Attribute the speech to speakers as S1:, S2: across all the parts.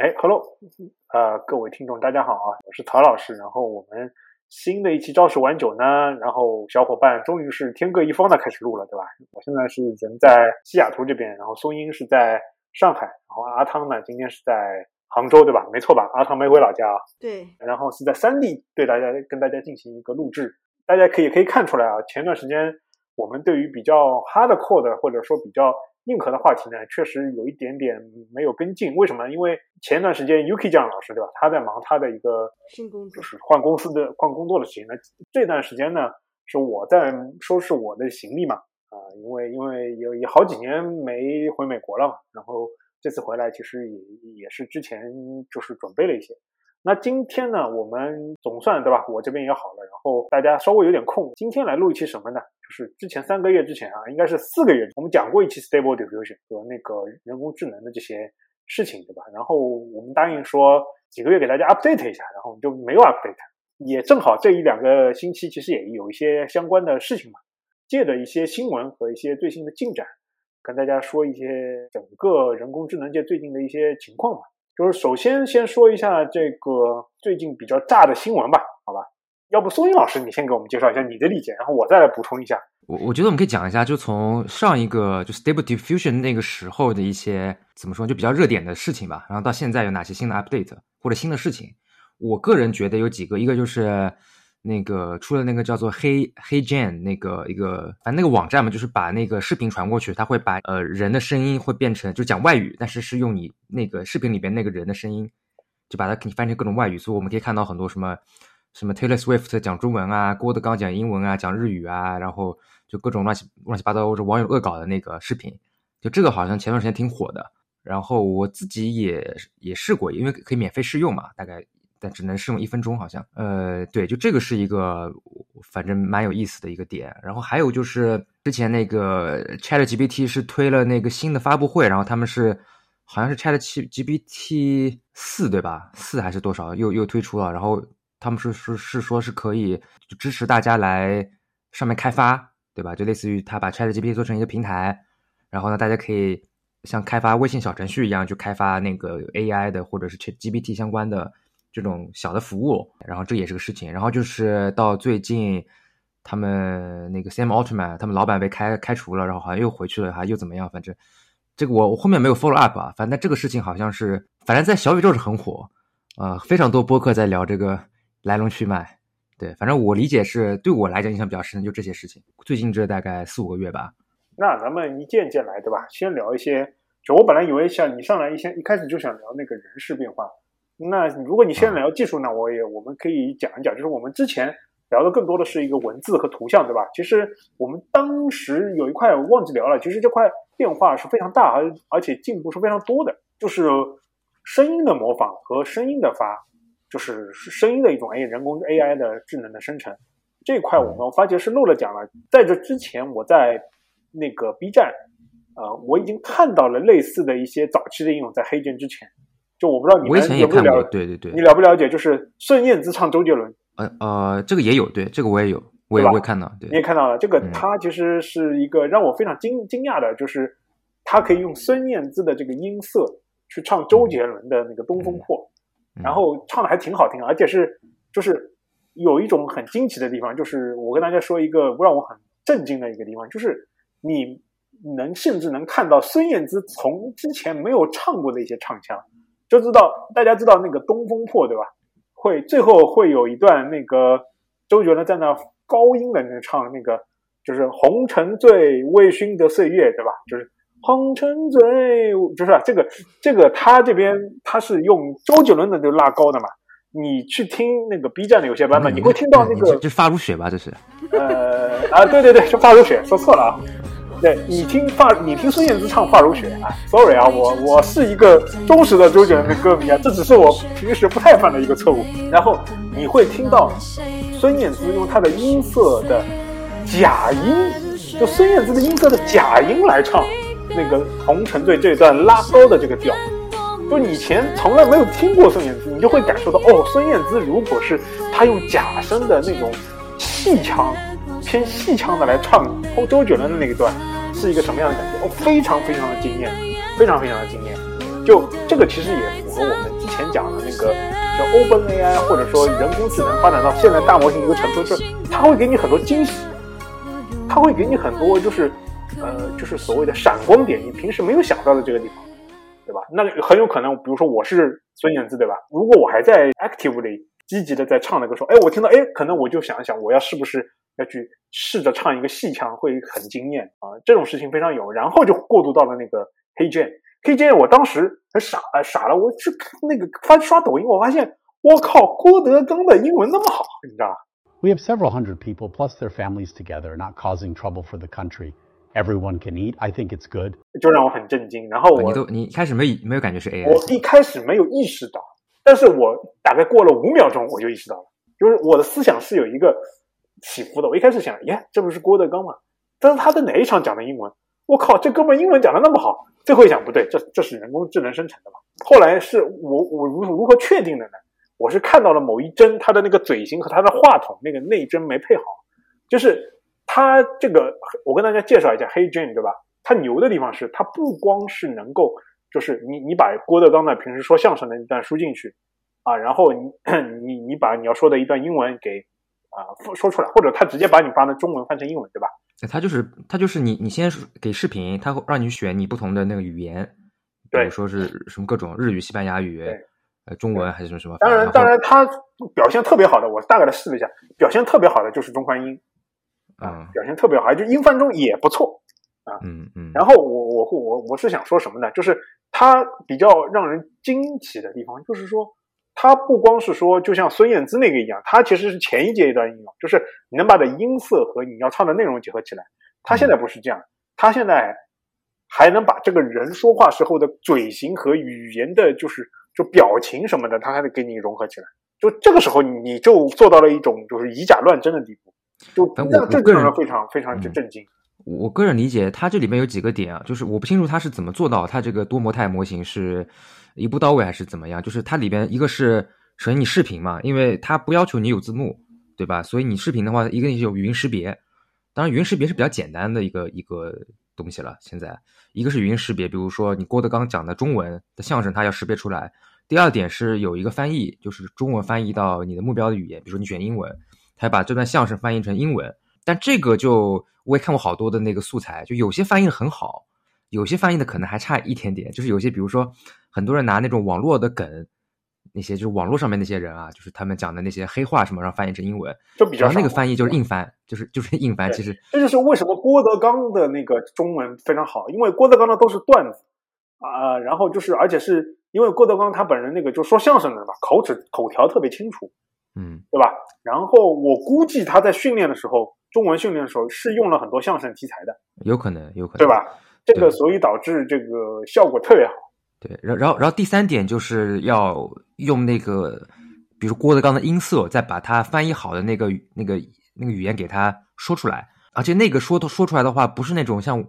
S1: 哎，Hello，呃，各位听众，大家好啊，我是曹老师。然后我们新的一期朝十晚九呢，然后小伙伴终于是天各一方的开始录了，对吧？我现在是人在西雅图这边，然后松英是在上海，然后阿汤呢今天是在杭州，对吧？没错吧？阿汤没回老家啊。
S2: 对。
S1: 然后是在三地对大家跟大家进行一个录制，大家可以可以看出来啊，前段时间我们对于比较 hardcore 的或者说比较。硬核的话题呢，确实有一点点没有跟进。为什么？因为前段时间 UK 酱老师对吧？他在忙他的一个
S2: 新工作，
S1: 就是换公司的换工作的事情。那这段时间呢，是我在收拾我的行李嘛。啊，因为因为有有好几年没回美国了嘛。然后这次回来，其实也也是之前就是准备了一些。那今天呢，我们总算对吧？我这边也好了，然后大家稍微有点空，今天来录一期什么呢？是之前三个月之前啊，应该是四个月，我们讲过一期 Stable Diffusion 和那个人工智能的这些事情，对吧？然后我们答应说几个月给大家 update 一下，然后我们就没有 update，也正好这一两个星期其实也有一些相关的事情嘛，借着一些新闻和一些最新的进展，跟大家说一些整个人工智能界最近的一些情况嘛。就是首先先说一下这个最近比较炸的新闻，吧？要不苏英老师你先给我们介绍一下你的理解，然后我再来补充一下。
S3: 我我觉得我们可以讲一下，就从上一个就 Stable Diffusion 那个时候的一些怎么说，就比较热点的事情吧。然后到现在有哪些新的 update 或者新的事情？我个人觉得有几个，一个就是。那个出了那个叫做黑黑 Jane 那个一个，反正那个网站嘛，就是把那个视频传过去，他会把呃人的声音会变成就讲外语，但是是用你那个视频里边那个人的声音，就把它给你翻成各种外语，所以我们可以看到很多什么什么 Taylor Swift 讲中文啊，郭德纲讲英文啊，讲日语啊，然后就各种乱七乱七八糟或者网友恶搞的那个视频，就这个好像前段时间挺火的，然后我自己也也试过，因为可以免费试用嘛，大概。但只能试用一分钟，好像。呃，对，就这个是一个，反正蛮有意思的一个点。然后还有就是之前那个 Chat GPT 是推了那个新的发布会，然后他们是好像是 Chat GPT 四对吧？四还是多少？又又推出了，然后他们是是是说是可以支持大家来上面开发，对吧？就类似于他把 Chat GPT 做成一个平台，然后呢，大家可以像开发微信小程序一样，就开发那个 AI 的或者是 Chat GPT 相关的。这种小的服务，然后这也是个事情。然后就是到最近，他们那个 Sam Altman，他们老板被开开除了，然后好像又回去了，还又怎么样？反正这个我我后面没有 follow up 啊。反正这个事情好像是，反正在小宇宙是很火，呃，非常多播客在聊这个来龙去脉。对，反正我理解是对我来讲印象比较深的就这些事情。最近这大概四五个月吧。
S1: 那咱们一件件来，对吧？先聊一些，就我本来以为像你上来一先一开始就想聊那个人事变化。那如果你先聊技术呢，我也我们可以讲一讲，就是我们之前聊的更多的是一个文字和图像，对吧？其实我们当时有一块忘记聊了，其实这块变化是非常大，而而且进步是非常多的，就是声音的模仿和声音的发，就是声音的一种 A 人工 AI 的智能的生成这一块，我们发觉是漏了讲了。在这之前，我在那个 B 站，呃，我已经看到了类似的一些早期的应用，在黑镜之前。就我不知道你们有没有了
S3: 对对对，
S1: 你了不了解？就是孙燕姿唱周杰伦，
S3: 呃呃，这个也有，对这个我也有，我也会看到，对，
S1: 你也看到了。这个它其实是一个让我非常惊惊讶的，就是它可以用孙燕姿的这个音色去唱周杰伦的那个《东风破》，然后唱的还挺好听，而且是就是有一种很惊奇的地方，就是我跟大家说一个让我很震惊的一个地方，就是你能甚至能看到孙燕姿从之前没有唱过的一些唱腔。就知道大家知道那个《东风破》对吧？会最后会有一段那个周杰伦在那高音的那唱那个，就是红尘醉微醺的岁月对吧？就是红尘醉，就是这个这个他这边他是用周杰伦的就拉高的嘛。你去听那个 B 站的有些版本，你会听到那个
S3: 就发如雪吧？这是
S1: 呃啊对对对，就发如雪，说错了啊。对你听发，你听孙燕姿唱《发如雪》啊，sorry 啊，我我是一个忠实的周杰伦的歌迷啊，这只是我平时不太犯的一个错误。然后你会听到孙燕姿用她的音色的假音，就孙燕姿的音色的假音来唱那个《红尘醉》这段拉高的这个调，就以前从来没有听过孙燕姿，你就会感受到哦，孙燕姿如果是她用假声的那种气腔。偏细腔的来唱周周杰伦的那一段，是一个什么样的感觉？哦，非常非常的惊艳，非常非常的惊艳。就这个其实也符合我们之前讲的那个叫 Open AI，或者说人工智能发展到现在大模型一个程度，就是它会给你很多惊喜，它会给你很多就是呃就是所谓的闪光点，你平时没有想到的这个地方，对吧？那很有可能，比如说我是孙燕姿，对吧？如果我还在 actively 积极的在唱那个时候，哎，我听到哎，可能我就想一想，我要是不是要去试着唱一个戏腔，会很惊艳啊？这种事情非常有，然后就过渡到了那个黑键。黑键，我当时很傻，傻了。我去那个翻刷抖音，我发现，我靠，郭德纲的英文那么好，你知道吧
S2: ？We have several hundred people plus their families together, not causing trouble for the country. Everyone can eat. I think it's good.
S1: 就让我很震惊。然后我
S3: 你都你开始没没有感觉是 AI？
S1: 我一开始没有意识到，但是我大概过了五秒钟，我就意识到了，就是我的思想是有一个起伏的。我一开始想，耶，这不是郭德纲吗？但是他在哪一场讲的英文？我靠，这哥们英文讲的那么好。最后一想不对，这这是人工智能生成的嘛？后来是我我如如何确定的呢？我是看到了某一帧，他的那个嘴型和他的话筒那个内帧没配好，就是它这个我跟大家介绍一下黑 Jane 对吧？它牛的地方是它不光是能够，就是你你把郭德纲的平时说相声的一段输进去啊，然后你 你你把你要说的一段英文给啊说出来，或者他直接把你发的中文翻成英文对吧？
S3: 它就是它就是你你先给视频，它会让你选你不同的那个语言，比如说是什么各种日语、西班牙语、呃中文还是什么什么。
S1: 当然当然，他表现特别好的，我大概的试了一下，表现特别好的就是中翻英啊，表现特别好，就英翻中也不错啊。
S3: 嗯嗯。
S1: 然后我我我我是想说什么呢？就是他比较让人惊奇的地方，就是说。他不光是说，就像孙燕姿那个一样，他其实是前一阶段应用，就是你能把的音色和你要唱的内容结合起来。他现在不是这样，他现在还能把这个人说话时候的嘴型和语言的，就是就表情什么的，他还得给你融合起来。就这个时候，你就做到了一种就是以假乱真的地步，就让我个人非常非常之震惊。
S3: 我个人理解，它这里面有几个点啊，就是我不清楚它是怎么做到，它这个多模态模型是。一步到位还是怎么样？就是它里边一个是首先你视频嘛，因为它不要求你有字幕，对吧？所以你视频的话，一个有语音识别，当然语音识别是比较简单的一个一个东西了。现在一个是语音识别，比如说你郭德纲讲的中文的相声，它要识别出来。第二点是有一个翻译，就是中文翻译到你的目标的语言，比如说你选英文，它把这段相声翻译成英文。但这个就我也看过好多的那个素材，就有些翻译的很好。有些翻译的可能还差一点点，就是有些，比如说很多人拿那种网络的梗，那些就是网络上面那些人啊，就是他们讲的那些黑话什么，然后翻译成英文，
S1: 就比较
S3: 那个翻译就是硬翻，就是就是硬翻。其实
S1: 这就是为什么郭德纲的那个中文非常好，因为郭德纲的都是段子啊，然后就是而且是因为郭德纲他本人那个就说相声的嘛，口齿口条特别清楚，
S3: 嗯，
S1: 对吧？然后我估计他在训练的时候，中文训练的时候是用了很多相声题材的，
S3: 有可能，有可能，
S1: 对吧？这个所以导致这个效果特别好。
S3: 对，然然后然后第三点就是要用那个，比如郭德纲的音色，再把它翻译好的那个那个那个语言给他说出来，而且那个说说出来的话，不是那种像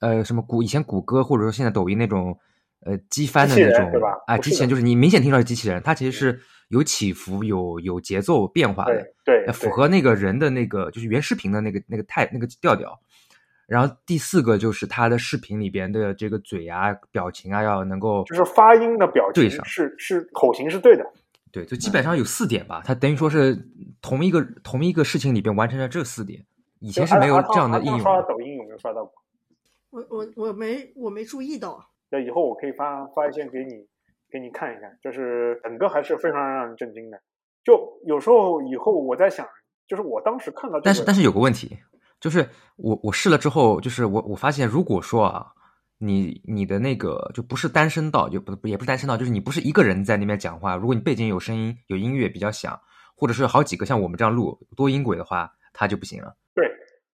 S3: 呃什么谷以前谷歌或者说现在抖音那种呃机翻的那种，
S1: 对吧？
S3: 哎，之前就是你明显听到是机器人，它其实是有起伏、有有节奏变化的，
S1: 对，
S3: 符合那个人的那个就是原视频的那个那个态那个调调。然后第四个就是他的视频里边的这个嘴啊、表情啊，要能够
S1: 就是发音的表情
S3: 对上，
S1: 是是口型是对的，
S3: 对，就基本上有四点吧。他等于说是同一个同一个事情里边完成了这四点，以前是没有这样的应用。
S1: 刷抖音有没有刷到过？
S4: 我我我没我没注意到。
S1: 那以后我可以发发一些给你给你看一看，就是整个还是非常让人震惊的。就有时候以后我在想，就是我当时看到，
S3: 但是但是有个问题。就是我我试了之后，就是我我发现，如果说啊，你你的那个就不是单声道，就不也不是单声道，就是你不是一个人在那边讲话，如果你背景有声音、有音乐比较响，或者是好几个像我们这样录多音轨的话，它就不行了。
S1: 对，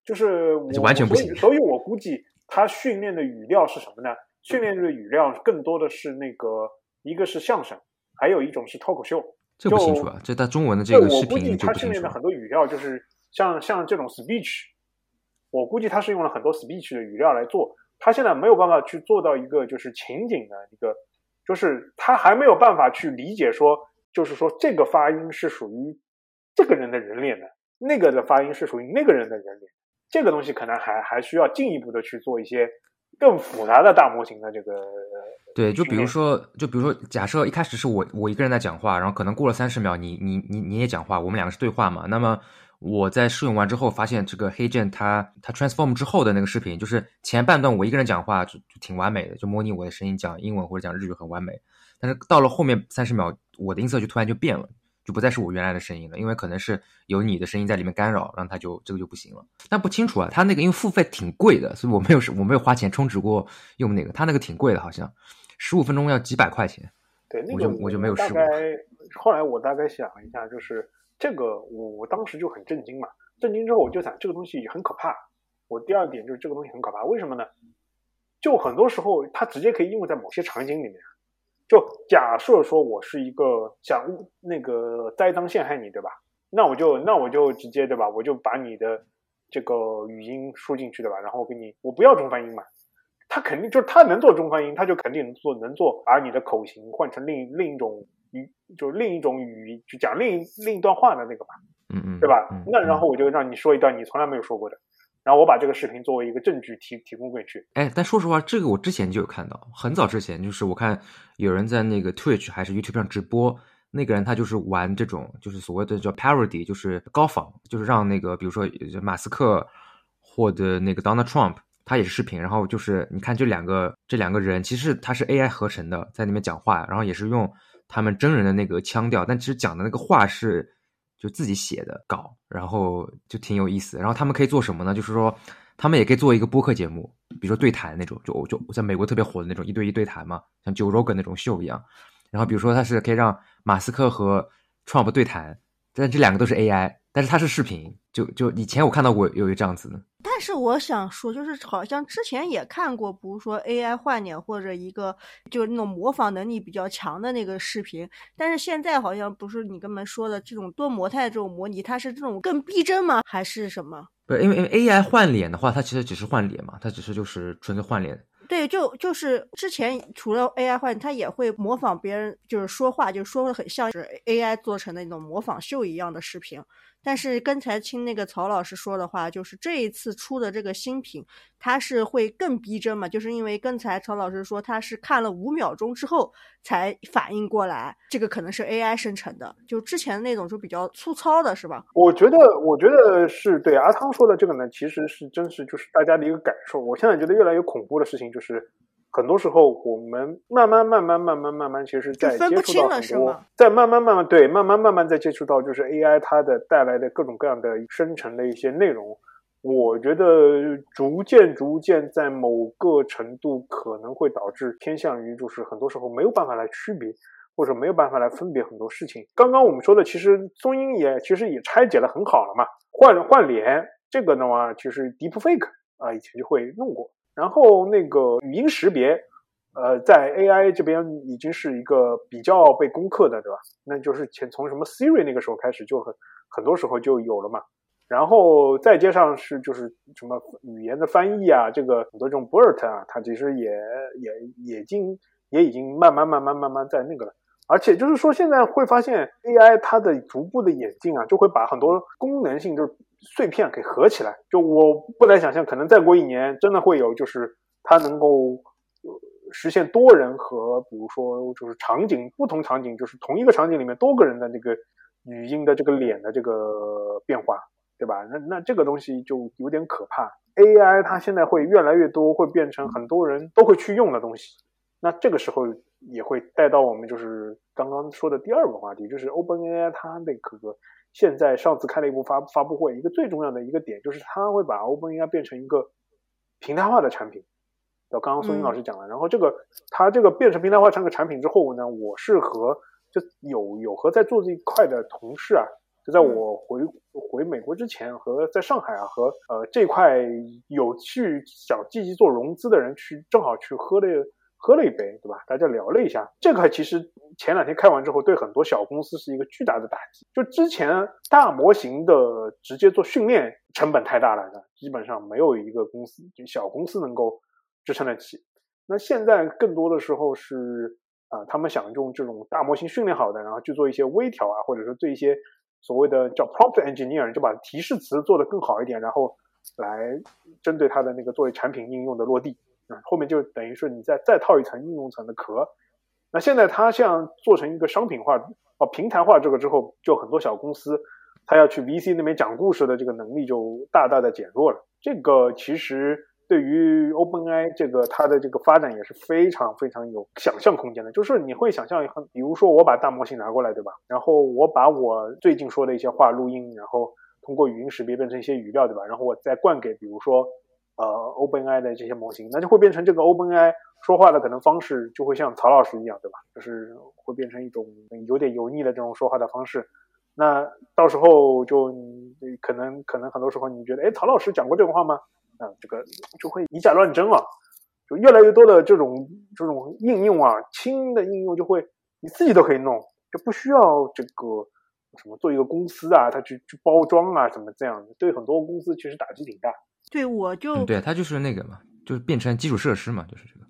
S1: 就是
S3: 就完全不行。
S1: 所以我估计他训练的语料是什么呢？训练的语料更多的是那个，一个是相声，还有一种是脱口秀。
S3: 这不清楚啊，这在中文的这个视频
S1: 就他训练的很多语料就是像像这种 speech。我估计他是用了很多 speech 的语料来做，他现在没有办法去做到一个就是情景的一个，就是他还没有办法去理解说，就是说这个发音是属于这个人的人脸的，那个的发音是属于那个人的人脸，这个东西可能还还需要进一步的去做一些更复杂的大模型的这个。
S3: 对，就比如说，就比如说，假设一开始是我我一个人在讲话，然后可能过了三十秒，你你你你也讲话，我们两个是对话嘛？那么我在试用完之后，发现这个黑键它它 transform 之后的那个视频，就是前半段我一个人讲话就就挺完美的，就模拟我的声音讲英文或者讲日语很完美。但是到了后面三十秒，我的音色就突然就变了。就不再是我原来的声音了，因为可能是有你的声音在里面干扰，然后它就这个就不行了。但不清楚啊，他那个因为付费挺贵的，所以我没有我没有花钱充值过用那个，他那个挺贵的，好像十五分钟要几百块钱。
S1: 对，那
S3: 个我就我就没有试过。
S1: 后来我大概想了一下，就是这个我我当时就很震惊嘛，震惊之后我就想这个东西很可怕。我第二点就是这个东西很可怕，为什么呢？就很多时候它直接可以应用在某些场景里面。就假设说我是一个想那个栽赃陷害你，对吧？那我就那我就直接对吧？我就把你的这个语音输进去，对吧？然后我给你，我不要中翻英嘛，他肯定就是他能做中翻英，他就肯定能做能做把你的口型换成另另一种语，就是另一种语就讲另一另一段话的那个吧，
S3: 嗯嗯，
S1: 对吧？那然后我就让你说一段你从来没有说过的。然后我把这个视频作为一个证据提提供过去。
S3: 哎，但说实话，这个我之前就有看到，很早之前就是我看有人在那个 Twitch 还是 YouTube 上直播，那个人他就是玩这种，就是所谓的叫 parody，就是高仿，就是让那个比如说马斯克或者那个 Donald Trump，他也是视频，然后就是你看这两个这两个人，其实他是 AI 合成的，在那边讲话，然后也是用他们真人的那个腔调，但其实讲的那个话是。就自己写的稿，然后就挺有意思。然后他们可以做什么呢？就是说，他们也可以做一个播客节目，比如说对谈那种，就就在美国特别火的那种一对一对谈嘛，像 Joe Rogan 那种秀一样。然后比如说他是可以让马斯克和 Trump 对谈，但这两个都是 AI，但是它是视频。就就以前我看到过有一个这样子的。
S4: 但是我想说，就是好像之前也看过，比如说 AI 换脸或者一个就是那种模仿能力比较强的那个视频。但是现在好像不是你刚才说的这种多模态这种模拟，它是这种更逼真吗？还是什么？
S3: 不是，因为因为 AI 换脸的话，它其实只是换脸嘛，它只是就是纯粹换脸。
S4: 对，就就是之前除了 AI 换，它也会模仿别人，就是说话，就说的很像是 AI 做成的那种模仿秀一样的视频。但是刚才听那个曹老师说的话，就是这一次出的这个新品，它是会更逼真嘛？就是因为刚才曹老师说他是看了五秒钟之后才反应过来，这个可能是 AI 生成的，就之前那种就比较粗糙的是吧？
S1: 我觉得，我觉得是对阿汤说的这个呢，其实是真是就是大家的一个感受。我现在觉得越来越恐怖的事情就是。很多时候，我们慢慢、慢慢、慢慢、慢慢，其实在接触到很多，在慢慢、慢慢，对，慢慢、慢慢在接触到，就是 AI 它的带来的各种各样的生成的一些内容。我觉得逐渐、逐渐，在某个程度可能会导致偏向于，就是很多时候没有办法来区别，或者没有办法来分别很多事情。刚刚我们说的，其实中英也其实也拆解的很好了嘛，换换脸这个的话，其实 Deepfake 啊，以前就会弄过。然后那个语音识别，呃，在 AI 这边已经是一个比较被攻克的，对吧？那就是前从什么 Siri 那个时候开始就很很多时候就有了嘛。然后再接上是就是什么语言的翻译啊，这个很多这种 BERT 啊，它其实也也也经也已经慢慢慢慢慢慢在那个了。而且就是说现在会发现 AI 它的逐步的演进啊，就会把很多功能性就是。碎片给合起来，就我不难想象，可能再过一年，真的会有，就是它能够实现多人和，比如说就是场景不同场景，就是同一个场景里面多个人的那个语音的这个脸的这个变化，对吧？那那这个东西就有点可怕。AI 它现在会越来越多，会变成很多人都会去用的东西。那这个时候也会带到我们就是刚刚说的第二个话题，就是 OpenAI 它那个。现在上次开了一部发发布会，一个最重要的一个点就是它会把 OpenAI 变成一个平台化的产品。到刚刚宋英老师讲了，然后这个它这个变成平台化产个产品之后呢，我是和就有有和在做这一块的同事啊，就在我回回美国之前和在上海啊和呃这块有去想积极做融资的人去正好去喝的。喝了一杯，对吧？大家聊了一下，这个其实前两天开完之后，对很多小公司是一个巨大的打击。就之前大模型的直接做训练成本太大了，基本上没有一个公司就小公司能够支撑得起。那现在更多的时候是啊，他们想用这种大模型训练好的，然后去做一些微调啊，或者说做一些所谓的叫 prompt engineer，就把提示词做得更好一点，然后来针对它的那个作为产品应用的落地。嗯，后面就等于是你再再套一层应用层的壳。那现在它像做成一个商品化哦平台化这个之后，就很多小公司它要去 VC 那边讲故事的这个能力就大大的减弱了。这个其实。对于 OpenAI 这个它的这个发展也是非常非常有想象空间的，就是你会想象很，比如说我把大模型拿过来，对吧？然后我把我最近说的一些话录音，然后通过语音识别变成一些语料，对吧？然后我再灌给比如说呃 OpenAI 的这些模型，那就会变成这个 OpenAI 说话的可能方式就会像曹老师一样，对吧？就是会变成一种有点油腻的这种说话的方式。那到时候就可能可能很多时候你觉得，哎，曹老师讲过这种话吗？啊，这个就会以假乱真啊，就越来越多的这种这种应用啊，轻的应用就会你自己都可以弄，就不需要这个什么做一个公司啊，他去去包装啊什么这样，对很多公司其实打击挺大。
S4: 对，我就
S3: 对，它就是那个嘛，就是变成基础设施嘛，就是这个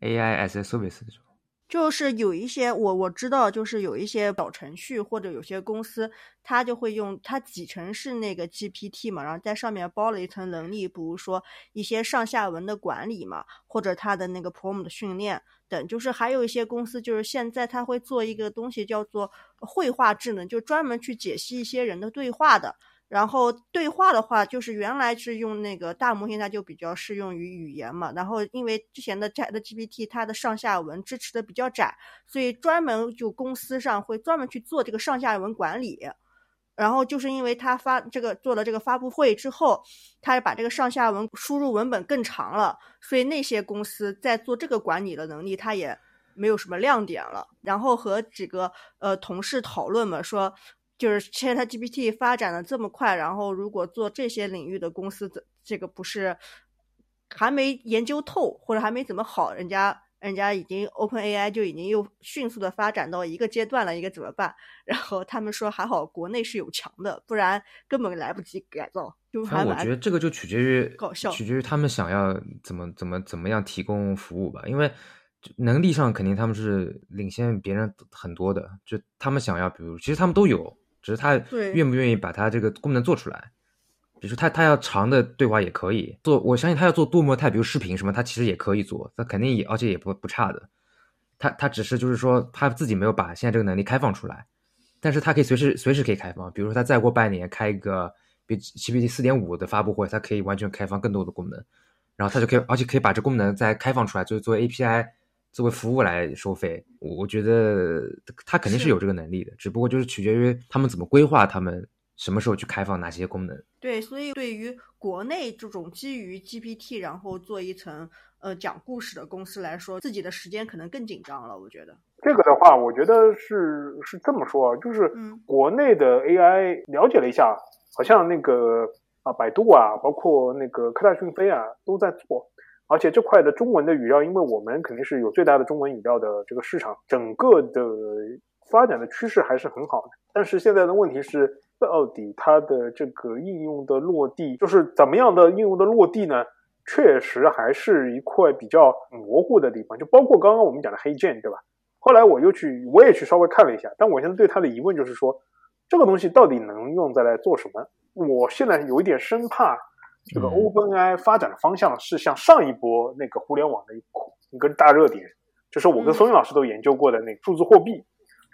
S3: AI as a service 这种。
S4: 就是有一些我我知道，就是有一些小程序或者有些公司，它就会用它几层是那个 GPT 嘛，然后在上面包了一层能力，比如说一些上下文的管理嘛，或者它的那个 prompt 训练等。就是还有一些公司，就是现在它会做一个东西叫做绘画智能，就专门去解析一些人的对话的。然后对话的话，就是原来是用那个大模型，它就比较适用于语言嘛。然后因为之前的 Chat GPT 它的上下文支持的比较窄，所以专门就公司上会专门去做这个上下文管理。然后就是因为它发这个做了这个发布会之后，它把这个上下文输入文本更长了，所以那些公司在做这个管理的能力，它也没有什么亮点了。然后和几个呃同事讨论嘛，说。就是 ChatGPT 发展的这么快，然后如果做这些领域的公司，这这个不是还没研究透，或者还没怎么好，人家人家已经 OpenAI 就已经又迅速的发展到一个阶段了，一个怎么办？然后他们说还好国内是有强的，不然根本来不及改造。就还
S3: 我觉得这个就取决于
S4: 搞笑，
S3: 取决于他们想要怎么怎么怎么样提供服务吧，因为。能力上肯定他们是领先别人很多的，就他们想要，比如其实他们都有。只是他愿不愿意把它这个功能做出来，比如说他他要长的对话也可以做，我相信他要做多模态，比如视频什么，他其实也可以做，他肯定也而且也不不差的。他他只是就是说他自己没有把现在这个能力开放出来，但是他可以随时随时可以开放，比如说他再过半年开一个比 GPT 四点五的发布会，他可以完全开放更多的功能，然后他就可以而且可以把这功能再开放出来，就是作为 API。作为服务来收费，我觉得他肯定是有这个能力的，只不过就是取决于他们怎么规划，他们什么时候去开放哪些功能。
S4: 对，所以对于国内这种基于 GPT 然后做一层呃讲故事的公司来说，自己的时间可能更紧张了。我觉得
S1: 这个的话，我觉得是是这么说，就是国内的 AI 了解了一下，好像那个啊百度啊，包括那个科大讯飞啊都在做。而且这块的中文的语料，因为我们肯定是有最大的中文语料的这个市场，整个的发展的趋势还是很好的。但是现在的问题是，到底它的这个应用的落地，就是怎么样的应用的落地呢？确实还是一块比较模糊的地方。就包括刚刚我们讲的黑键，对吧？后来我又去，我也去稍微看了一下，但我现在对它的疑问就是说，这个东西到底能用在来做什么？我现在有一点生怕。这个 OpenAI 发展的方向是像上一波那个互联网的一一个大热点，就是我跟松云老师都研究过的那个数字货币。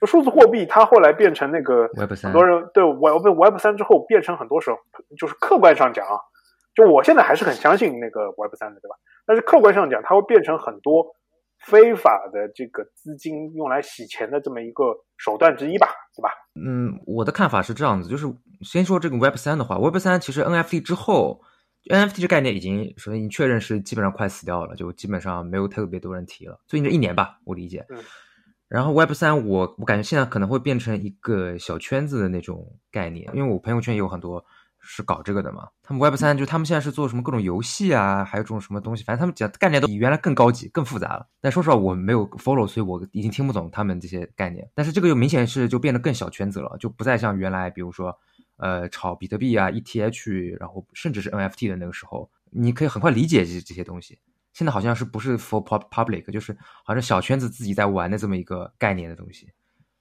S1: 就数字货币，它后来变成那个很多人对 Web Web 三之后变成很多时候，就是客观上讲啊，就我现在还是很相信那个 Web 三的，对吧？但是客观上讲，它会变成很多非法的这个资金用来洗钱的这么一个手段之一吧，对吧？
S3: 嗯，我的看法是这样子，就是先说这个 Web 三的话，Web 三其实 NFT 之后。NFT 这概念已经首先已经确认是基本上快死掉了，就基本上没有特别多人提了。最近这一年吧，我理解。然后 Web 三，我我感觉现在可能会变成一个小圈子的那种概念，因为我朋友圈也有很多是搞这个的嘛。他们 Web 三就他们现在是做什么各种游戏啊，还有这种什么东西，反正他们讲概念都比原来更高级、更复杂了。但说实话，我没有 follow，所以我已经听不懂他们这些概念。但是这个又明显是就变得更小圈子了，就不再像原来，比如说。呃，炒比特币啊，ETH，然后甚至是 NFT 的那个时候，你可以很快理解这这些东西。现在好像是不是 for public，就是好像小圈子自己在玩的这么一个概念的东西。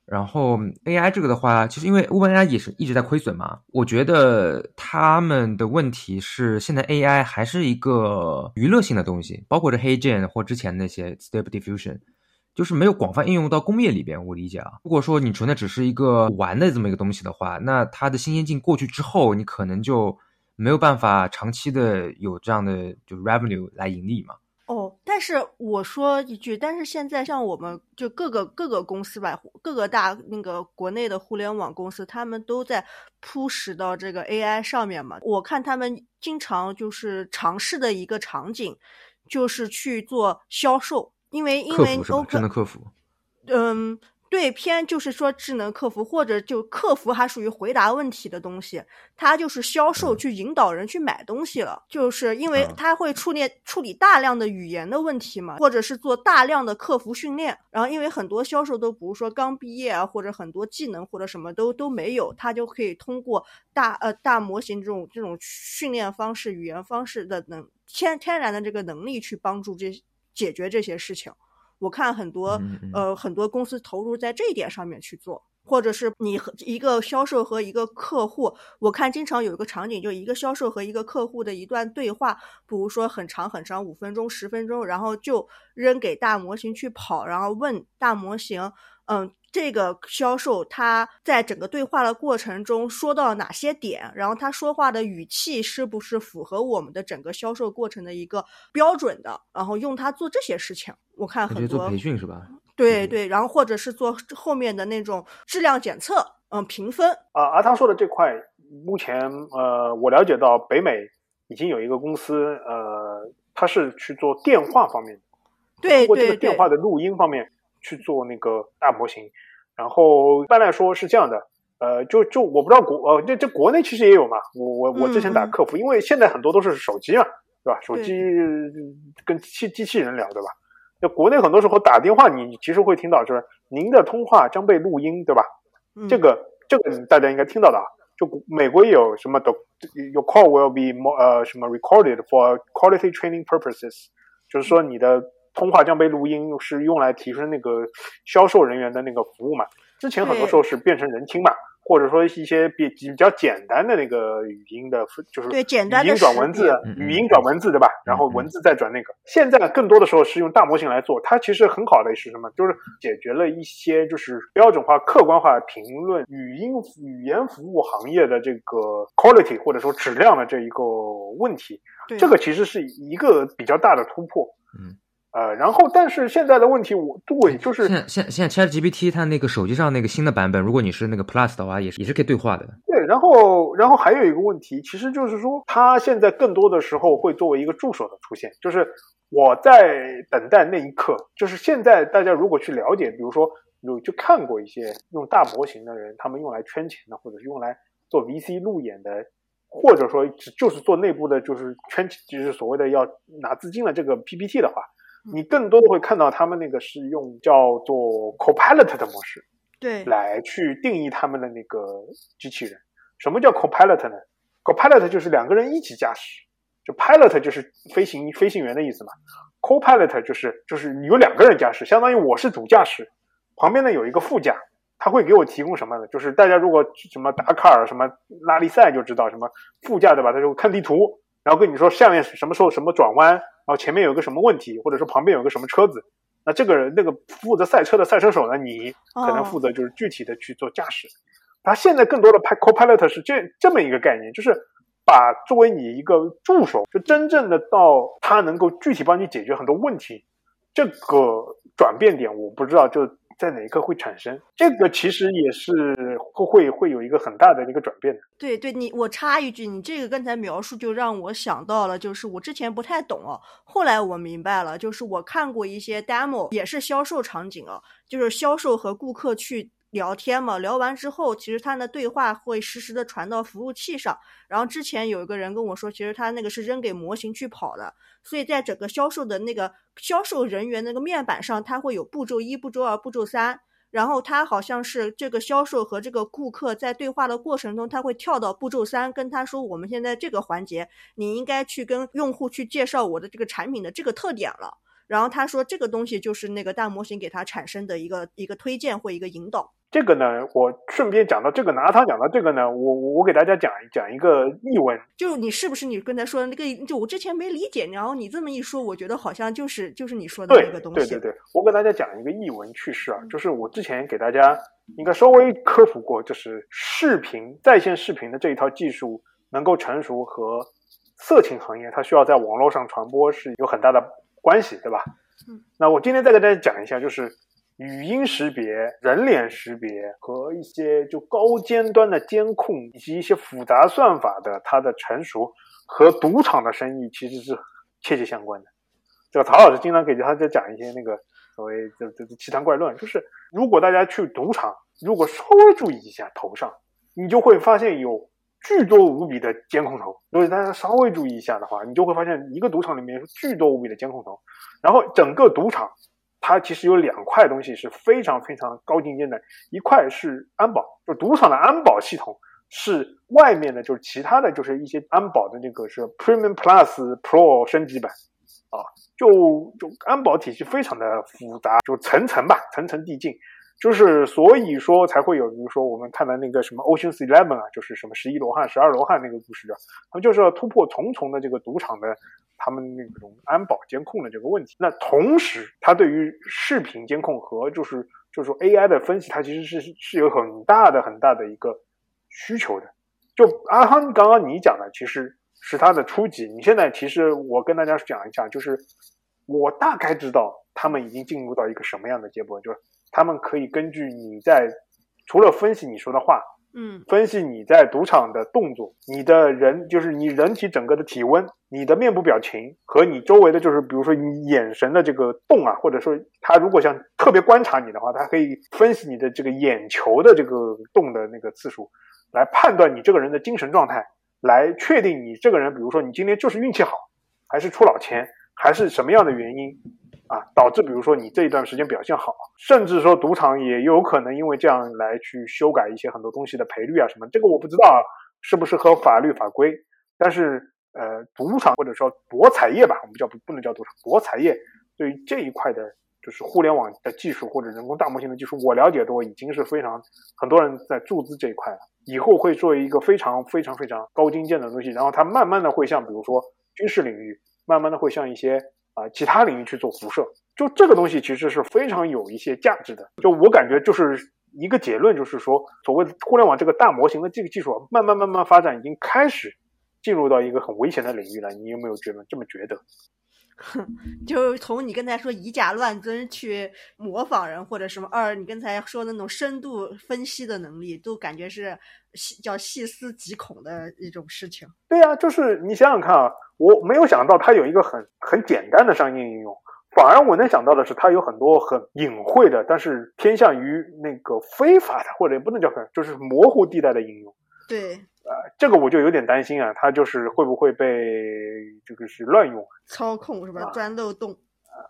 S3: 然后 AI 这个的话，其实因为 OpenAI 也是一直在亏损嘛，我觉得他们的问题是现在 AI 还是一个娱乐性的东西，包括这 HeyGen 或之前那些 Stable Diffusion，就是没有广泛应用到工业里边。我理解啊，如果说你纯的只是一个玩的这么一个东西的话，那它的新鲜劲过去之后，你可能就没有办法长期的有这样的就 revenue 来盈利嘛。
S4: 哦，但是我说一句，但是现在像我们就各个各个公司吧，各个大那个国内的互联网公司，他们都在铺使到这个 AI 上面嘛。我看他们经常就是尝试的一个场景，就是去做销售，因为因为
S3: 智能客服，
S4: 嗯。对，偏就是说智能客服或者就客服还属于回答问题的东西，它就是销售去引导人去买东西了，就是因为它会处理处理大量的语言的问题嘛，或者是做大量的客服训练，然后因为很多销售都不是说刚毕业啊，或者很多技能或者什么都都没有，他就可以通过大呃大模型这种这种训练方式、语言方式的能天天然的这个能力去帮助这解决这些事情。我看很多呃很多公司投入在这一点上面去做，或者是你和一个销售和一个客户，我看经常有一个场景，就一个销售和一个客户的一段对话，比如说很长很长五分钟十分钟，然后就扔给大模型去跑，然后问大模型，嗯。这个销售他在整个对话的过程中说到哪些点，然后他说话的语气是不是符合我们的整个销售过程的一个标准的，然后用它做这些事情。我看很
S3: 多做培训是吧？
S4: 对对，然后或者是做后面的那种质量检测，嗯，评分。
S1: 啊，阿汤说的这块，目前呃，我了解到北美已经有一个公司，呃，他是去做电话方面的，
S4: 对，
S1: 通过这个电话的录音方面。去做那个大模型，然后一般来说是这样的，呃，就就我不知道国呃这这国内其实也有嘛，我我我之前打客服，因为现在很多都是手机嘛，对吧？手机跟机机器人聊，对吧？那国内很多时候打电话，你其实会听到就是您的通话将被录音，对吧？这个这个大家应该听到的啊，就美国也有什么的，Your call will be more 呃什么 recorded for quality training purposes，就是说你的。通话将被录音，是用来提升那个销售人员的那个服务嘛？之前很多时候是变成人听嘛，或者说一些比比较简单的那个语音的，就是
S4: 对简单
S1: 语音转文字，语音转文字对吧？然后文字再转那个。现在更多的时候是用大模型来做，它其实很好的是什么？就是解决了一些就是标准化、客观化评论语音语言服务行业的这个 quality 或者说质量的这一个问题。这个其实是一个比较大的突破。嗯。呃，然后，但是现在的问题，我对就是
S3: 现现现在 Chat GPT 它那个手机上那个新的版本，如果你是那个 Plus 的话，也是也是可以对话的。
S1: 对，然后，然后还有一个问题，其实就是说，它现在更多的时候会作为一个助手的出现，就是我在等待那一刻。就是现在大家如果去了解，比如说有就看过一些用大模型的人，他们用来圈钱的，或者是用来做 VC 路演的，或者说就是做内部的，就是圈就是所谓的要拿资金的这个 PPT 的话。你更多的会看到他们那个是用叫做 Copilot 的模式，
S4: 对，
S1: 来去定义他们的那个机器人。什么叫 Copilot 呢？Copilot 就是两个人一起驾驶，就 Pilot 就是飞行飞行员的意思嘛。Copilot 就是就是有两个人驾驶，相当于我是主驾驶，旁边呢有一个副驾，他会给我提供什么呢？就是大家如果什么达喀尔、什么拉力赛就知道什么副驾对吧？他就看地图，然后跟你说下面什么时候什么转弯。然后前面有个什么问题，或者说旁边有个什么车子，那这个人那个负责赛车的赛车手呢，你可能负责就是具体的去做驾驶。他现在更多的拍 copilot 是这这么一个概念，就是把作为你一个助手，就真正的到他能够具体帮你解决很多问题，这个转变点我不知道就。在哪一刻会产生？这个其实也是会会有一个很大的一个转变的。
S4: 对对，你我插一句，你这个刚才描述就让我想到了，就是我之前不太懂哦，后来我明白了，就是我看过一些 demo，也是销售场景啊，就是销售和顾客去。聊天嘛，聊完之后，其实他的对话会实时的传到服务器上。然后之前有一个人跟我说，其实他那个是扔给模型去跑的。所以在整个销售的那个销售人员那个面板上，它会有步骤一、步骤二、步骤三。然后他好像是这个销售和这个顾客在对话的过程中，他会跳到步骤三，跟他说：“我们现在这个环节，你应该去跟用户去介绍我的这个产品的这个特点了。”然后他说：“这个东西就是那个大模型给他产生的一个一个推荐或一个引导。”
S1: 这个呢，我顺便讲到这个，拿他讲到这个呢，我我我给大家讲讲一个译文，
S4: 就你是不是你刚才说的那个？就我之前没理解，然后你这么一说，我觉得好像就是就是你说的那个东
S1: 西。对对对，我给大家讲一个译文趣事啊，就是我之前给大家应该稍微科普过，就是视频在线视频的这一套技术能够成熟和色情行业它需要在网络上传播是有很大的关系，对吧？
S4: 嗯。
S1: 那我今天再给大家讲一下，就是。语音识别、人脸识别和一些就高尖端的监控以及一些复杂算法的它的成熟和赌场的生意其实是切切相关的。这个曹老师经常给他在讲一些那个所谓这这奇谈怪论，就是如果大家去赌场，如果稍微注意一下头上，你就会发现有巨多无比的监控头。如果大家稍微注意一下的话，你就会发现一个赌场里面巨多无比的监控头，然后整个赌场。它其实有两块东西是非常非常高精尖的，一块是安保，就赌场的安保系统是外面的，就是其他的就是一些安保的那个是 Premium Plus Pro 升级版，啊，就就安保体系非常的复杂，就层层吧，层层递进。就是所以说才会有，比如说我们看到那个什么 Ocean's Eleven 啊，就是什么十一罗汉、十二罗汉那个故事的，他们就是要突破重重的这个赌场的他们那种安保监控的这个问题。那同时，它对于视频监控和就是就是说 AI 的分析，它其实是是有很大的很大的一个需求的。就阿康刚刚你讲的，其实是它的初级。你现在其实我跟大家讲一下，就是我大概知道他们已经进入到一个什么样的阶段，就是。他们可以根据你在除了分析你说的话，
S4: 嗯，
S1: 分析你在赌场的动作，你的人就是你人体整个的体温，你的面部表情和你周围的就是比如说你眼神的这个动啊，或者说他如果想特别观察你的话，他可以分析你的这个眼球的这个动的那个次数，来判断你这个人的精神状态，来确定你这个人，比如说你今天就是运气好，还是出老千，还是什么样的原因。啊，导致比如说你这一段时间表现好，甚至说赌场也有可能因为这样来去修改一些很多东西的赔率啊什么，这个我不知道啊，是不是和法律法规？但是呃，赌场或者说博彩业吧，我们叫不不能叫赌场，博彩业对于这一块的，就是互联网的技术或者人工大模型的技术，我了解多已经是非常很多人在注资这一块了，以后会作为一个非常非常非常高精尖的东西，然后它慢慢的会像比如说军事领域，慢慢的会像一些。啊，其他领域去做辐射，就这个东西其实是非常有一些价值的。就我感觉就是一个结论，就是说，所谓的互联网这个大模型的这个技术，慢慢慢慢发展，已经开始进入到一个很危险的领域了。你有没有觉得这么觉得？
S4: 就从你刚才说以假乱真去模仿人，或者什么二，你刚才说的那种深度分析的能力，都感觉是细叫细思极恐的一种事情。
S1: 对啊，就是你想想看啊，我没有想到它有一个很很简单的商业应用，反而我能想到的是它有很多很隐晦的，但是偏向于那个非法的，或者也不能叫非，就是模糊地带的应用。
S4: 对。
S1: 呃，这个我就有点担心啊，它就是会不会被这个是乱用、
S4: 操控是吧？钻漏洞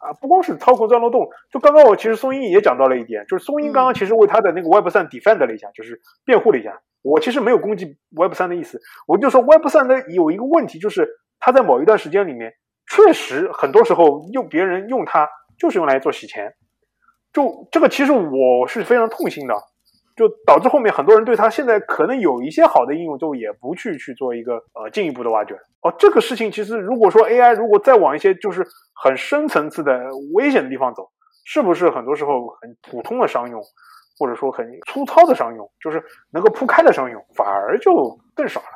S1: 啊，不光是操控、钻漏洞，就刚刚我其实松鹰也讲到了一点，就是松鹰刚刚其实为他的那个 Web 三 defend 了一下，就是辩护了一下。我其实没有攻击 Web 三的意思，我就说 Web 三的有一个问题，就是它在某一段时间里面，确实很多时候用别人用它就是用来做洗钱，就这个其实我是非常痛心的。就导致后面很多人对它现在可能有一些好的应用，就也不去去做一个呃进一步的挖掘。哦，这个事情其实如果说 AI 如果再往一些就是很深层次的危险的地方走，是不是很多时候很普通的商用，或者说很粗糙的商用，就是能够铺开的商用，反而就更少了？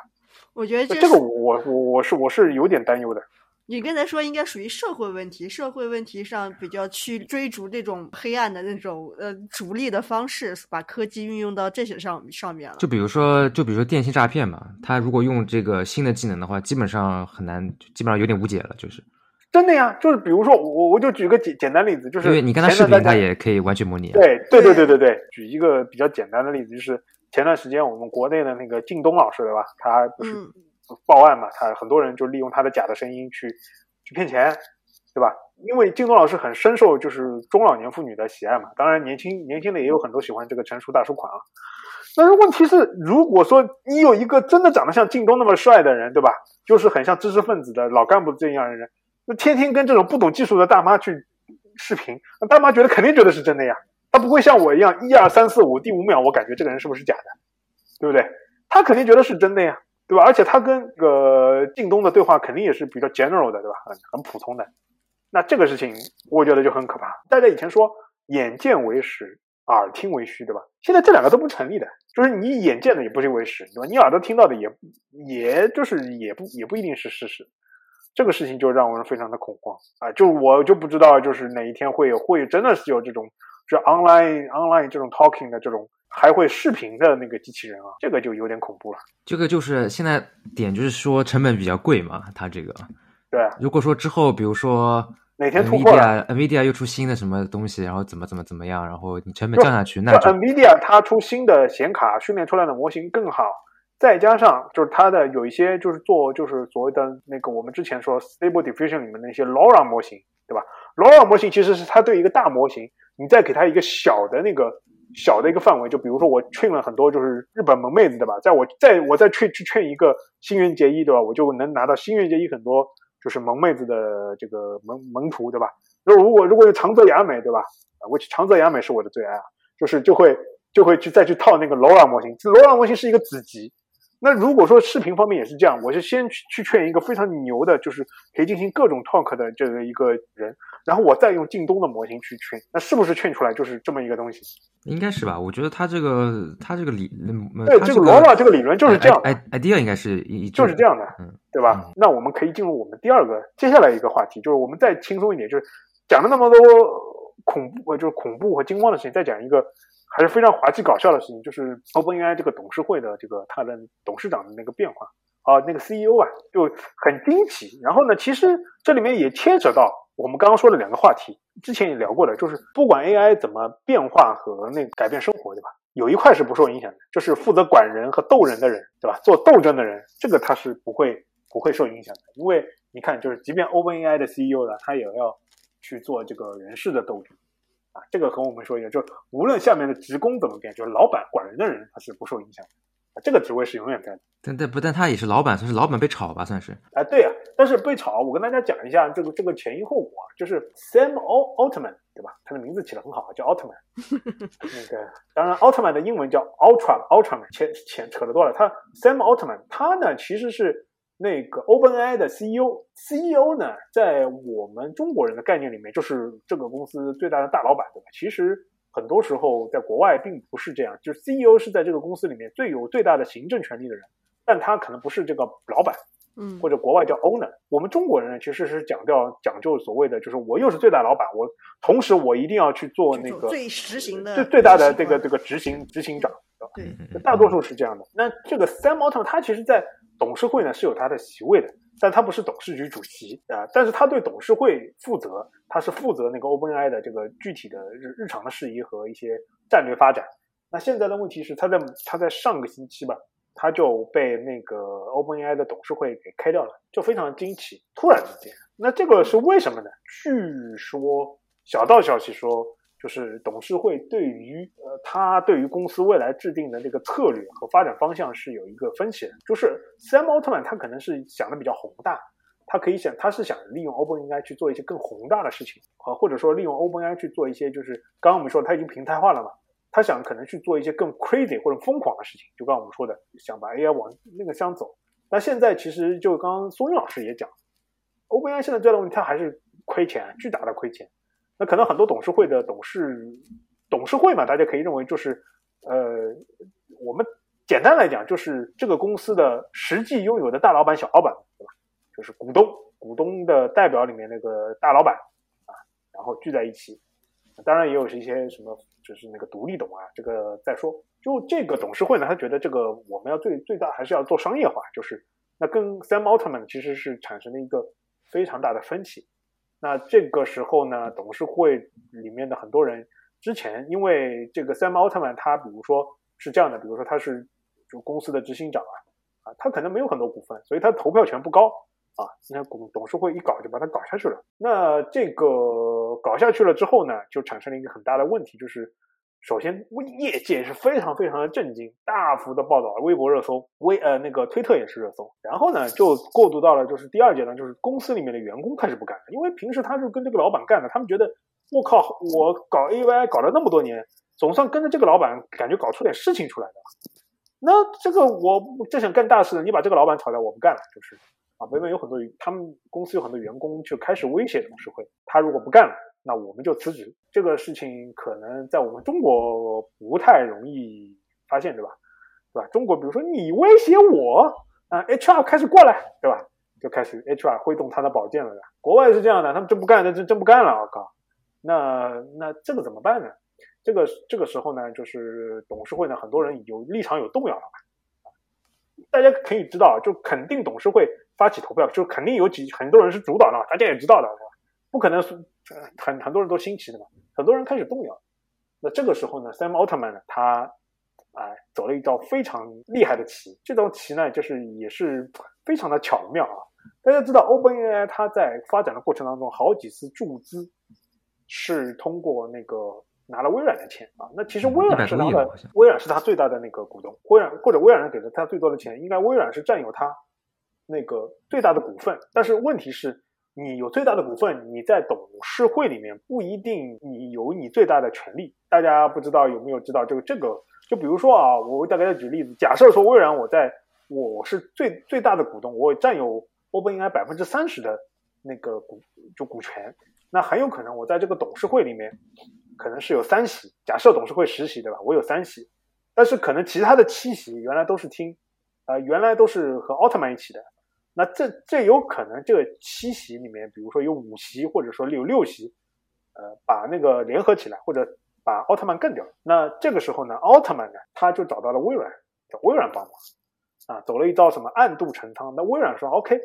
S4: 我觉得
S1: 这个我我我是我是有点担忧的。
S4: 你刚才说应该属于社会问题，社会问题上比较去追逐这种黑暗的那种呃逐利的方式，把科技运用到这些上上面了。
S3: 就比如说，就比如说电信诈骗嘛，他如果用这个新的技能的话，基本上很难，基本上有点无解了。就是
S1: 真的呀，就是比如说我我就举个简简单例子，就是
S3: 因为你看他视频他也可以完全模拟。
S1: 对对对对对对，举一个比较简单的例子，就是前段时间我们国内的那个靳东老师对吧？他不是。报案嘛，他很多人就利用他的假的声音去去骗钱，对吧？因为靳东老师很深受就是中老年妇女的喜爱嘛，当然年轻年轻的也有很多喜欢这个成熟大叔款啊。但是问题是，如果说你有一个真的长得像靳东那么帅的人，对吧？就是很像知识分子的老干部这样的人，那天天跟这种不懂技术的大妈去视频，那大妈觉得肯定觉得是真的呀。他不会像我一样一二三四五第五秒我感觉这个人是不是假的，对不对？他肯定觉得是真的呀，对吧？而且他跟这个靳东的对话肯定也是比较 general 的，对吧？很很普通的。那这个事情我觉得就很可怕。大家以前说眼见为实，耳听为虚，对吧？现在这两个都不成立的，就是你眼见的也不是为实，对吧？你耳朵听到的也也就是也不也不一定是事实。这个事情就让人非常的恐慌啊！就我就不知道，就是哪一天会会真的是有这种就 online online 这种 talking 的这种还会视频的那个机器人啊，这个就有点恐怖了。
S3: 这个就是现在点就是说成本比较贵嘛，它这个
S1: 对。
S3: 如果说之后比如说
S1: 哪天突破了
S3: ，NVIDIA 又出新的什么东西，然后怎么怎么怎么样，然后你成本降下去，那
S1: NVIDIA 它出新的显卡，训练出来的模型更好。再加上就是它的有一些就是做就是所谓的那个我们之前说 Stable Diffusion 里面的一些 LoRa 模型，对吧？LoRa 模型其实是它对一个大模型，你再给它一个小的那个小的一个范围，就比如说我劝了很多就是日本萌妹子，对吧？在我在我再去去劝一个新垣结衣，对吧？我就能拿到新垣结衣很多就是萌妹子的这个萌萌图，对吧？那如果如果有长泽雅美，对吧？我长泽雅美是我的最爱啊，就是就会就会去再去套那个 LoRa 模型，LoRa 模型是一个子集。那如果说视频方面也是这样，我是先去去劝一个非常牛的，就是可以进行各种 talk 的这个一个人，然后我再用靳东的模型去劝，那是不是劝出来就是这么一个东西？
S3: 应该是吧？我觉得他这个他这个理，
S1: 对这个罗马这个理论就是这样
S3: ，idea 应该是一
S1: 就是这样的，嗯，对吧？那我们可以进入我们第二个接下来一个话题，就是我们再轻松一点，就是讲了那么多恐怖，就是恐怖和惊慌的事情，再讲一个。还是非常滑稽搞笑的事情，就是 OpenAI 这个董事会的这个他的董事长的那个变化啊，那个 CEO 啊就很惊奇。然后呢，其实这里面也牵扯到我们刚刚说的两个话题，之前也聊过的，就是不管 AI 怎么变化和那改变生活，对吧？有一块是不受影响的，就是负责管人和斗人的人，对吧？做斗争的人，这个他是不会不会受影响的，因为你看，就是即便 OpenAI 的 CEO 呢，他也要去做这个人事的斗争。啊，这个和我们说一样，就无论下面的职工怎么变，就是老板管人的人他是不受影响的啊，这个职位是永远在的。
S3: 但但不但他也是老板，算是老板被炒吧，算是。
S1: 啊，对啊，但是被炒，我跟大家讲一下这个这个前因后果，啊就是 Sam Altman 对吧？他的名字起得很好，叫奥特曼。那个当然，奥特曼的英文叫 Ultra Ultraman，牵牵扯得多了。他 Sam Altman，他呢其实是。那个 OpenAI 的 CEO，CEO 呢，在我们中国人的概念里面，就是这个公司最大的大老板，对吧？其实很多时候在国外并不是这样，就是 CEO 是在这个公司里面最有最大的行政权力的人，但他可能不是这个老板，
S4: 嗯，
S1: 或者国外叫 owner。我们中国人呢，其实是讲掉讲究所谓的，就是我又是最大老板，我同时我一定要去做那个
S4: 最实行的
S1: 最最大的这个这个执行执行长，
S4: 对
S1: 对，大多数是这样的。那这个 Sam Altman 他其实在董事会呢是有他的席位的，但他不是董事局主席啊，但是他对董事会负责，他是负责那个 OpenAI 的这个具体的日日常的事宜和一些战略发展。那现在的问题是，他在他在上个星期吧，他就被那个 OpenAI 的董事会给开掉了，就非常惊奇，突然之间，那这个是为什么呢？据说小道消息说。就是董事会对于呃，他对于公司未来制定的这个策略和发展方向是有一个分歧的。就是 Sam Altman 他可能是想的比较宏大，他可以想他是想利用 OpenAI 去做一些更宏大的事情，啊，或者说利用 OpenAI 去做一些就是刚刚我们说他已经平台化了嘛，他想可能去做一些更 crazy 或者疯狂的事情，就刚刚我们说的想把 AI 往那个方走。那现在其实就刚刚松韵老师也讲，OpenAI 现在最大的问题，它还是亏钱，巨大的亏钱。那可能很多董事会的董事，董事会嘛，大家可以认为就是，呃，我们简单来讲就是这个公司的实际拥有的大老板、小老板，对吧？就是股东，股东的代表里面那个大老板啊，然后聚在一起。当然也有是一些什么，就是那个独立董啊，这个再说。就这个董事会呢，他觉得这个我们要最最大还是要做商业化，就是那跟 Sam Altman 其实是产生了一个非常大的分歧。那这个时候呢，董事会里面的很多人之前因为这个 Sam 奥特曼，他比如说是这样的，比如说他是就公司的执行长啊，啊，他可能没有很多股份，所以他投票权不高啊。那股董事会一搞就把他搞下去了。那这个搞下去了之后呢，就产生了一个很大的问题，就是。首先，业界是非常非常的震惊，大幅的报道，微博热搜，微呃那个推特也是热搜。然后呢，就过渡到了就是第二阶段，就是公司里面的员工开始不干了，因为平时他是跟这个老板干的，他们觉得我靠，我搞 AI 搞了那么多年，总算跟着这个老板，感觉搞出点事情出来的。那这个我正想干大事，你把这个老板炒掉，我不干了，就是啊，北美有很多他们公司有很多员工就开始威胁董事会，他如果不干了，那我们就辞职。这个事情可能在我们中国不太容易发现，对吧？对吧？中国比如说你威胁我啊，HR 开始过来，对吧？就开始 HR 挥动他的宝剑了。国外是这样的，他们真不干，那真真不干了，我靠！那那这个怎么办呢？这个这个时候呢，就是董事会呢，很多人有立场有动摇了嘛。大家可以知道，就肯定董事会发起投票，就肯定有几很多人是主导的，大家也知道的，不可能是很很多人都新奇的嘛，很多人开始动摇。那这个时候呢，Sam Altman 呢，他哎走了一招非常厉害的棋，这招棋呢，就是也是非常的巧妙啊。大家知道，OpenAI 它在发展的过程当中，好几次注资是通过那个拿了微软的钱啊。那其实微软是拿的，微软是他最大的那个股东，微软或者微软给了他最多的钱，应该微软是占有他那个最大的股份。但是问题是，你有最大的股份，你在董事会里面不一定你有你最大的权利。大家不知道有没有知道这个这个？就比如说啊，我大概再举例子，假设说微软我在我是最最大的股东，我占有。OpenAI 百分之三十的那个股就股权，那很有可能我在这个董事会里面可能是有三席。假设董事会十席，对吧？我有三席，但是可能其他的七席原来都是听，呃，原来都是和奥特曼一起的。那这这有可能这七席里面，比如说有五席，或者说有六席，呃，把那个联合起来，或者把奥特曼干掉。那这个时候呢，奥特曼呢，他就找到了微软，找微软帮忙，啊，走了一招什么暗度陈仓。那微软说 OK。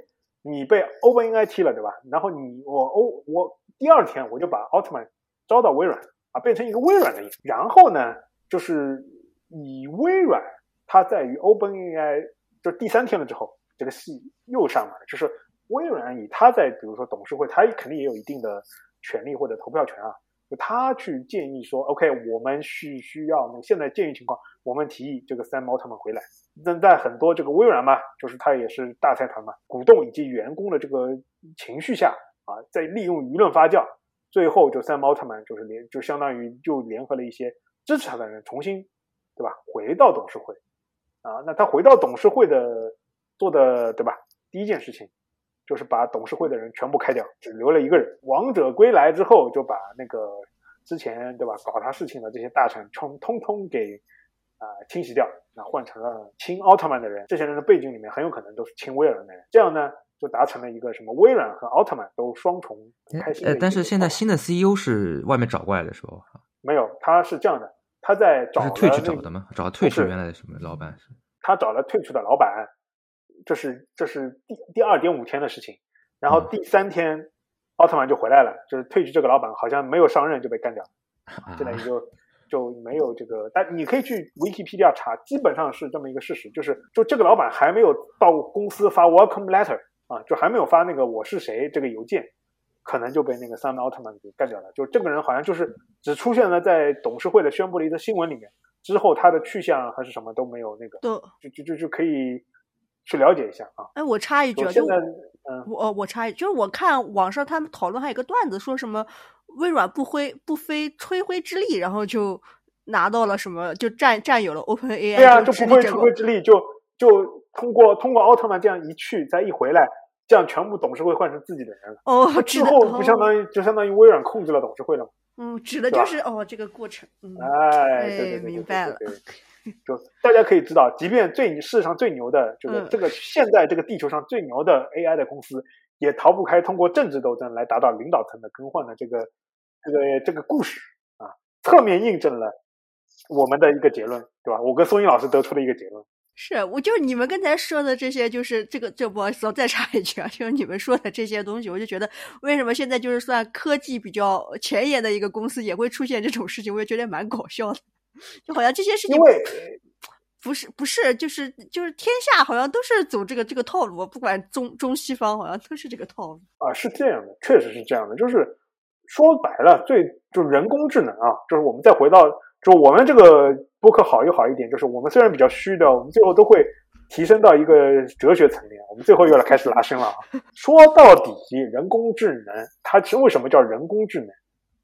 S1: 你被 OpenAI 踢了，对吧？然后你我欧我第二天我就把奥特曼招到微软啊，变成一个微软的。然后呢，就是以微软它在于 OpenAI 就第三天了之后，这个戏又上来了。就是微软以他在比如说董事会，他肯定也有一定的权利或者投票权啊。就他去建议说，OK，我们是需要那现在建议情况，我们提议这个三毛他们回来。那在很多这个微软嘛，就是他也是大财团嘛，股东以及员工的这个情绪下啊，在利用舆论发酵，最后就三毛他们就是联，就相当于就联合了一些支持他的人，重新对吧，回到董事会啊。那他回到董事会的做的对吧，第一件事情。就是把董事会的人全部开掉，只留了一个人。王者归来之后，就把那个之前对吧搞他事情的这些大臣，通通通给啊清洗掉，那换成了亲奥特曼的人。这些人的背景里面很有可能都是亲威尔的人。这样呢，就达成了一个什么微软和奥特曼都双重开心。
S3: 呃，但是现在新的 CEO 是外面找过来的，是吧？
S1: 没有，他是这样的，他在找
S3: 退去找的吗？找退去原来的什么老板？
S1: 他找了退去的老板。这是这是第第二点五天的事情，然后第三天，奥特曼就回来了，就是退去这个老板好像没有上任就被干掉了，现在也就就没有这个，但你可以去 Wikipedia 查，基本上是这么一个事实，就是就这个老板还没有到公司发 Welcome Letter 啊，就还没有发那个我是谁这个邮件，可能就被那个 Sam Altman 给干掉了，就这个人好像就是只出现了在董事会的宣布了一个新闻里面，之后他的去向还是什么都没有那个，就就就就可以。去了解一下啊！
S4: 哎，我插一句，就我我插一句，就是我看网上他们讨论还有个段子，说什么微软不灰不费吹灰之力，然后就拿到了什么，就占占有了 OpenAI。
S1: 对啊，就不费吹灰之力，就就通过通过奥特曼这样一去再一回来，这样全部董事会换成自己的人了。
S4: 哦，
S1: 之后不相当于就相当于微软控制了董事会了吗？
S4: 嗯，指的就是哦这个过程。
S1: 哎，对对
S4: 对，明白了。
S1: 就大家可以知道，即便最世界上最牛的，就是这个现在这个地球上最牛的 AI 的公司，也逃不开通过政治斗争来达到领导层的更换的这个这个这个故事啊，侧面印证了我们的一个结论，对吧？我跟松英老师得出的一个结论
S4: 是，我就你们刚才说的这些，就是这个，这不好意思，我再插一句啊，就是你们说的这些东西，我就觉得为什么现在就是算科技比较前沿的一个公司，也会出现这种事情，我也觉得蛮搞笑的。就好像这些事情，
S1: 因为
S4: 不是不是，就是就是天下好像都是走这个这个套路，不管中中西方，好像都是这个套路
S1: 啊。是这样的，确实是这样的。就是说白了，最就人工智能啊，就是我们再回到，就我们这个播客好又好一点，就是我们虽然比较虚的，我们最后都会提升到一个哲学层面。我们最后又来开始拉伸了啊。说到底，人工智能它其实为什么叫人工智能？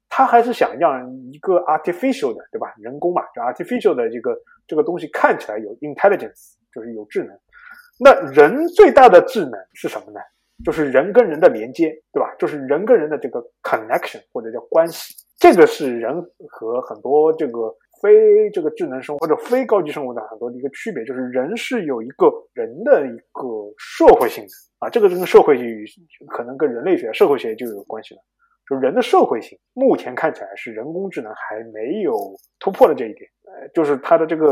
S1: 他还是想让一个 artificial 的，对吧？人工嘛，就 artificial 的这个这个东西看起来有 intelligence，就是有智能。那人最大的智能是什么呢？就是人跟人的连接，对吧？就是人跟人的这个 connection 或者叫关系，这个是人和很多这个非这个智能生物或者非高级生物的很多的一个区别，就是人是有一个人的一个社会性的啊，这个跟社会与可能跟人类学、社会学就有关系了。就人的社会性，目前看起来是人工智能还没有突破的这一点，呃，就是它的这个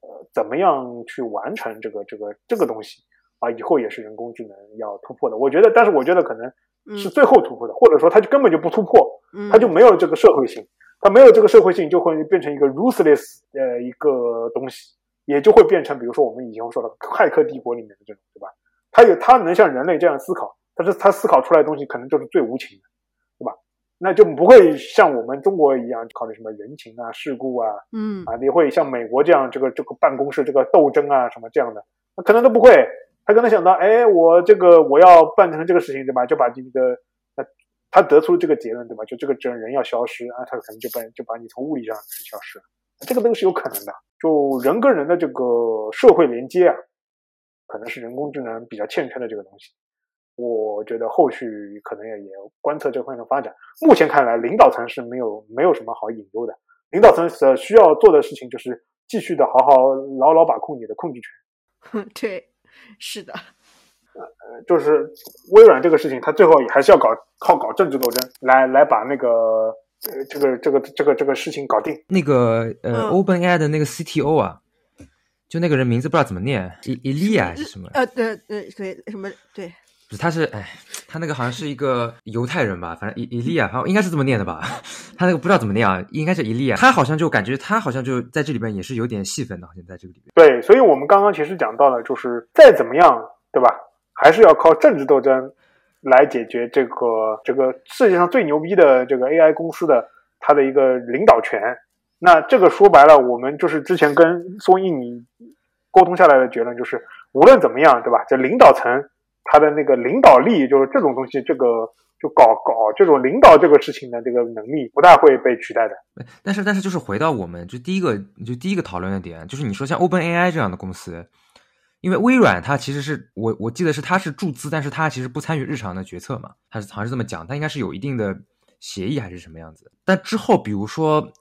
S1: 呃，怎么样去完成这个这个这个东西啊，以后也是人工智能要突破的。我觉得，但是我觉得可能是最后突破的，或者说它就根本就不突破，它就没有这个社会性，它没有这个社会性，就会变成一个 ruthless 呃一个东西，也就会变成比如说我们以前说的骇客帝国里面的这种，对吧？它有它能像人类这样思考，但是它思考出来的东西可能就是最无情的。那就不会像我们中国一样考虑什么人情啊、世故啊，
S4: 嗯
S1: 啊，你会像美国这样这个这个办公室这个斗争啊什么这样的，那可能都不会。他可能想到，哎，我这个我要办成这个事情，对吧？就把这个，他，他得出这个结论，对吧？就这个真人要消失啊，他可能就把就把你从物理上人消失，这个都是有可能的。就人跟人的这个社会连接啊，可能是人工智能比较欠缺的这个东西。我觉得后续可能也也观测这方面的发展。目前看来，领导层是没有没有什么好隐忧的。领导层所需要做的事情就是继续的好好牢牢把控你的控制
S4: 权。对，是的。
S1: 呃，就是微软这个事情，它最后也还是要搞靠搞政治斗争来来把那个呃这个这个这个这个事情搞定。
S3: 那个呃，OpenAI 的那个 CTO 啊，就那个人名字不知道怎么念，伊伊利亚还是什么？
S4: 呃，对对对，什么对。
S3: 他是哎，他那个好像是一个犹太人吧，反正伊伊利亚，反正应该是这么念的吧。他那个不知道怎么念啊，应该是伊利亚。他好像就感觉他好像就在这里边也是有点戏份的，好像在这个里面。
S1: 对，所以我们刚刚其实讲到了，就是再怎么样，对吧？还是要靠政治斗争来解决这个这个世界上最牛逼的这个 AI 公司的它的一个领导权。那这个说白了，我们就是之前跟宋印尼沟通下来的结论就是，无论怎么样，对吧？这领导层。他的那个领导力，就是这种东西，这个就搞搞这种领导这个事情的这个能力，不大会被取代的。
S3: 但是，但是，就是回到我们就第一个，就第一个讨论的点，就是你说像 Open AI 这样的公司，因为微软它其实是我我记得是它是注资，但是它其实不参与日常的决策嘛，它是好像是这么讲，它应该是有一定的协议还是什么样子。但之后，比如说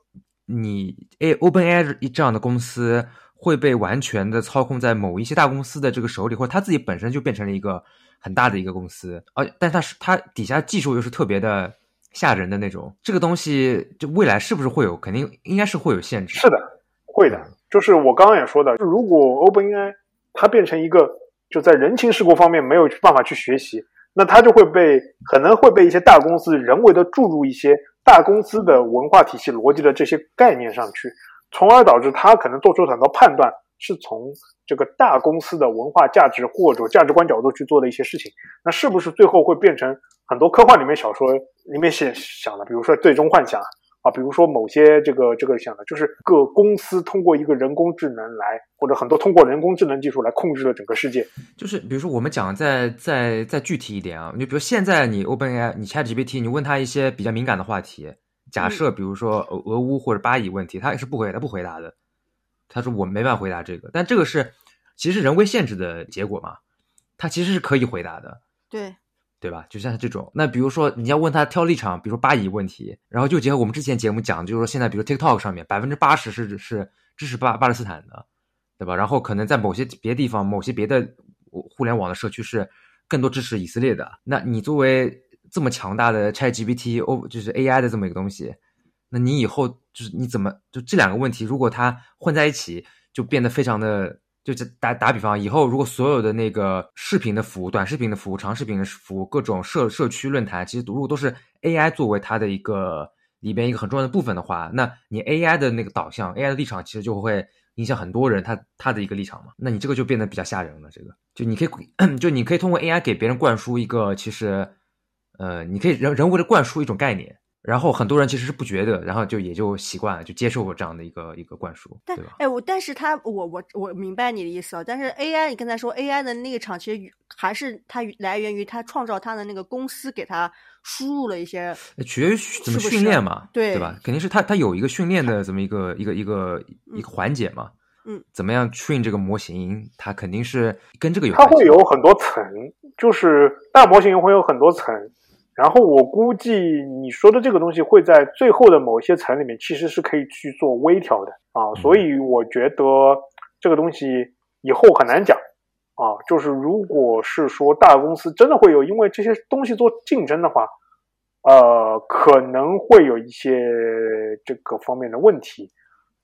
S3: 你 A Open AI 这样的公司。会被完全的操控在某一些大公司的这个手里，或者他自己本身就变成了一个很大的一个公司，而但他是他底下技术又是特别的吓人的那种，这个东西就未来是不是会有？肯定应该是会有限制。
S1: 是的，会的。就是我刚刚也说的，就如果 OpenAI 它变成一个就在人情世故方面没有办法去学习，那它就会被可能会被一些大公司人为的注入一些大公司的文化体系逻辑的这些概念上去。从而导致他可能做出很多判断，是从这个大公司的文化价值或者价值观角度去做的一些事情。那是不是最后会变成很多科幻里面小说里面写想的？比如说《最终幻想》啊，比如说某些这个这个想的，就是各公司通过一个人工智能来，或者很多通过人工智能技术来控制了整个世界。
S3: 就是比如说我们讲再再再具体一点啊，你比如现在你 OpenAI，你 ChatGPT，你问他一些比较敏感的话题。假设比如说俄俄乌或者巴以问题，他也是不回他不回答的。他说我没办法回答这个，但这个是其实人为限制的结果嘛？他其实是可以回答的，
S4: 对
S3: 对吧？就像这种，那比如说你要问他挑立场，比如说巴以问题，然后就结合我们之前节目讲，就是说现在比如 TikTok 上面百分之八十是是支持巴巴勒斯坦的，对吧？然后可能在某些别的地方，某些别的互联网的社区是更多支持以色列的。那你作为这么强大的 ChatGPT 哦，就是 AI 的这么一个东西，那你以后就是你怎么就这两个问题，如果它混在一起，就变得非常的，就打打比方，以后如果所有的那个视频的服务、短视频的服务、长视频的服务、各种社社区论坛，其实如果都是 AI 作为它的一个里边一个很重要的部分的话，那你 AI 的那个导向、AI 的立场，其实就会影响很多人他他的一个立场嘛。那你这个就变得比较吓人了。这个就你可以 就你可以通过 AI 给别人灌输一个其实。呃，你可以人人为的灌输一种概念，然后很多人其实是不觉得，然后就也就习惯了，就接受过这样的一个一个灌输，
S4: 但
S3: 对吧？
S4: 哎，我但是他我我我明白你的意思啊，但是 AI 你刚才说 AI 的那个场，其实还是它来源于它创造它的那个公司给它输入了一些，
S3: 取决于怎么训练嘛，
S4: 对
S3: 对吧？肯定是它它有一个训练的这么一个一个一个一个环节嘛，
S4: 嗯，
S3: 怎么样 train 这个模型，它肯定是跟这个有
S1: 它
S3: 关系
S1: 会有很多层，就是大模型会有很多层，然后我估计你说的这个东西会在最后的某一些层里面，其实是可以去做微调的啊，所以我觉得这个东西以后很难讲啊。就是如果是说大公司真的会有因为这些东西做竞争的话，呃，可能会有一些这个方面的问题。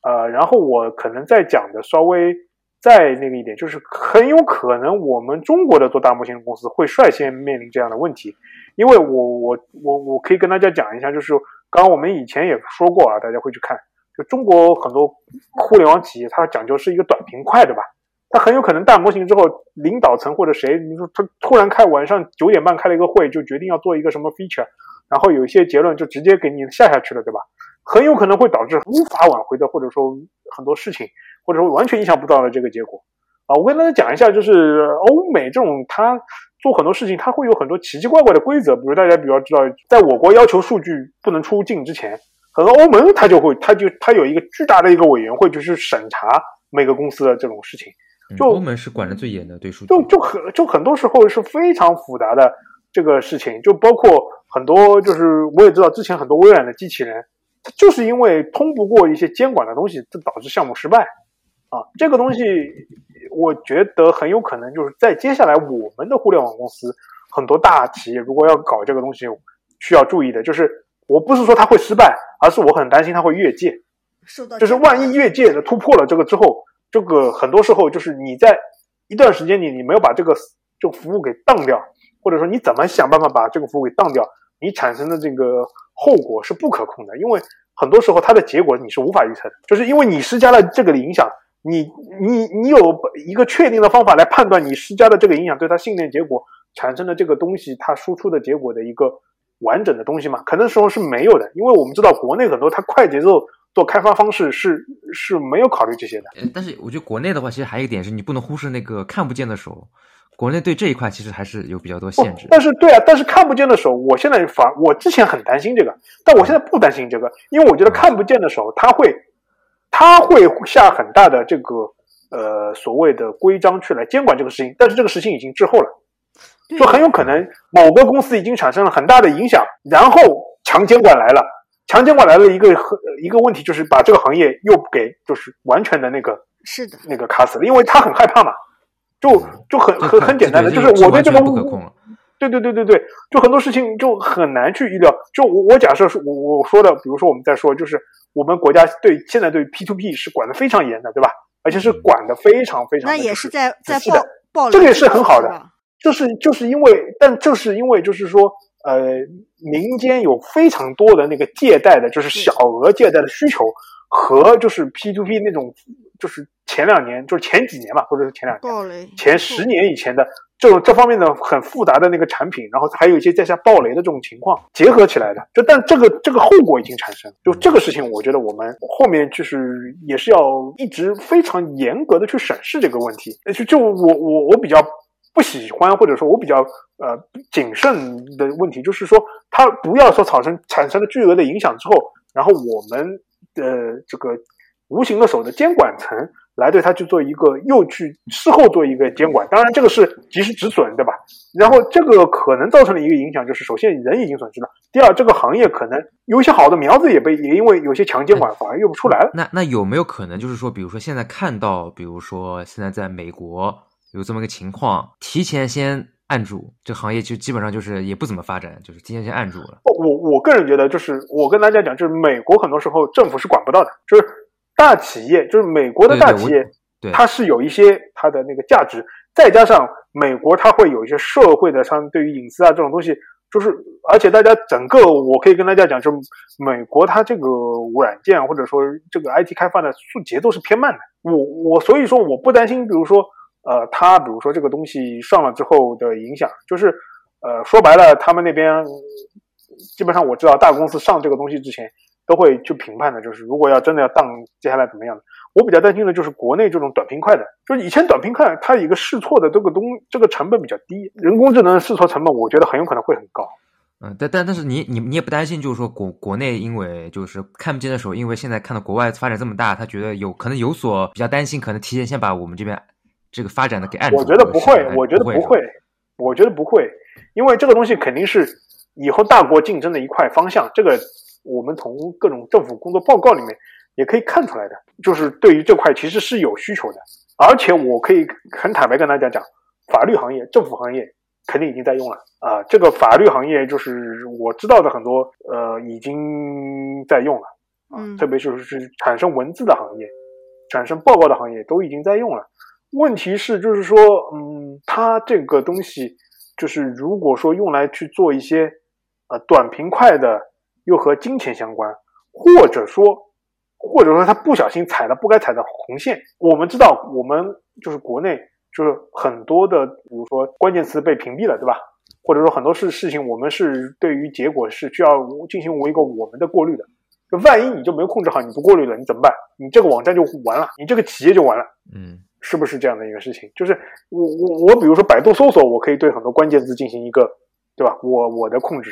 S1: 呃，然后我可能再讲的稍微再那个一点，就是很有可能我们中国的做大模型的公司会率先面临这样的问题，因为我我我我可以跟大家讲一下，就是刚刚我们以前也说过啊，大家会去看，就中国很多互联网企业它讲究是一个短平快的吧，它很有可能大模型之后，领导层或者谁，你说他突然开晚上九点半开了一个会，就决定要做一个什么 feature，然后有一些结论就直接给你下下去了，对吧？很有可能会导致无法挽回的，或者说很多事情，或者说完全意想不到的这个结果。啊，我跟大家讲一下，就是欧美这种它做很多事情，它会有很多奇奇怪怪的规则。比如大家比较知道，在我国要求数据不能出境之前，很多欧盟它就会，它就它有一个巨大的一个委员会，就是审查每个公司的这种事情。就
S3: 嗯欧盟是管的最严的，对数据
S1: 就就很就很多时候是非常复杂的这个事情，就包括很多就是我也知道之前很多微软的机器人，它就是因为通不过一些监管的东西，这导致项目失败啊。这个东西我觉得很有可能就是在接下来我们的互联网公司很多大企业如果要搞这个东西，需要注意的就是，我不是说它会失败，而是我很担心它会越界。
S4: 受到
S1: 就是万一越界的突破了这个之后，这个很多时候就是你在一段时间里你没有把这个这个服务给当掉，或者说你怎么想办法把这个服务给当掉，你产生的这个后果是不可控的，因为很多时候它的结果你是无法预测的，就是因为你施加了这个的影响，你你你有一个确定的方法来判断你施加的这个影响对它训练结果产生的这个东西它输出的结果的一个完整的东西吗？可能时候是没有的，因为我们知道国内很多它快节奏。做开发方式是是没有考虑这些的，
S3: 呃但是我觉得国内的话，其实还有一点是你不能忽视那个看不见的手。国内对这一块其实还是有比较多限制
S1: 不。但是对啊，但是看不见的手，我现在反我之前很担心这个，但我现在不担心这个，因为我觉得看不见的手，它会它会下很大的这个呃所谓的规章去来监管这个事情，但是这个事情已经滞后了，就很有可能某个公司已经产生了很大的影响，然后强监管来了。强监管来了一个很一个问题，就是把这个行业又给就是完全的那个
S4: 是的
S1: 那个卡死了，因为他很害怕嘛，就就很很很简单的，就是我对这个
S3: 不可控了。
S1: 对对对对对，就很多事情就很难去预料。就我我假设是我我说的，比如说我们在说，就是我们国家对现在对 P to P 是管的非常严的，对吧？而且是管的非常非常的
S4: 那也是在在
S1: 仔细的
S4: 报报
S1: 这个也是很好的就是就是因为，但就是因为就是说，呃，民间有非常多的那个借贷的，就是小额借贷的需求，和就是 P to P 那种，就是前两年，就是前几年吧，或者是前两年、前十年以前的这种这方面的很复杂的那个产品，然后还有一些在下暴雷的这种情况结合起来的，就但这个这个后果已经产生，就这个事情，我觉得我们后面就是也是要一直非常严格的去审视这个问题，就就我我我比较。不喜欢或者说我比较呃谨慎的问题，就是说它不要说产生产生了巨额的影响之后，然后我们的这个无形的手的监管层来对它去做一个又去事后做一个监管，当然这个是及时止损，对吧？然后这个可能造成了一个影响，就是首先人已经损失了，第二这个行业可能有一些好的苗子也被也因为有些强监管反而用不出来了。
S3: 那那有没有可能就是说，比如说现在看到，比如说现在在美国有这么个情况，提前先按住这个行业，就基本上就是也不怎么发展，就是提前先按住了。
S1: 我我个人觉得，就是我跟大家讲，就是美国很多时候政府是管不到的，就是大企业，就是美国的大企业，
S3: 对。
S1: 它是有一些它的那个价值，再加上美国它会有一些社会的上对于隐私啊这种东西，就是而且大家整个我可以跟大家讲，就是美国它这个软件或者说这个 IT 开发的速节奏是偏慢的，我我所以说我不担心，比如说呃，它比如说这个东西上了之后的影响，就是呃说白了，他们那边基本上我知道大公司上这个东西之前都会去评判的，就是如果要真的要当接下来怎么样的。我比较担心的就是国内这种短平快的，就是以前短平快它一个试错的这个东这个成本比较低，人工智能试错成本我觉得很有可能会很高。
S3: 嗯，但但但是你你你也不担心，就是说国国内因为就是看不见的时候，因为现在看到国外发展这么大，他觉得有可能有所比较担心，可能提前先把我们这边这个发展的给按住。
S1: 我觉得不会，我觉得不会，我觉得不会，因为这个东西肯定是以后大国竞争的一块方向。这个我们从各种政府工作报告里面也可以看出来的，就是对于这块其实是有需求的，而且我可以很坦白跟大家讲，法律行业、政府行业肯定已经在用了。啊，这个法律行业就是我知道的很多，呃，已经在用了啊，特别就是产生文字的行业、产生报告的行业都已经在用了。问题是，就是说，嗯，它这个东西，就是如果说用来去做一些呃短平快的，又和金钱相关，或者说，或者说他不小心踩了不该踩的红线，我们知道，我们就是国内就是很多的，比如说关键词被屏蔽了，对吧？或者说很多事事情，我们是对于结果是需要进行一个我们的过滤的。就万一你就没有控制好，你不过滤了，你怎么办？你这个网站就完了，你这个企业就完了。
S3: 嗯，
S1: 是不是这样的一个事情？就是我我我，比如说百度搜索，我可以对很多关键字进行一个，对吧？我我的控制。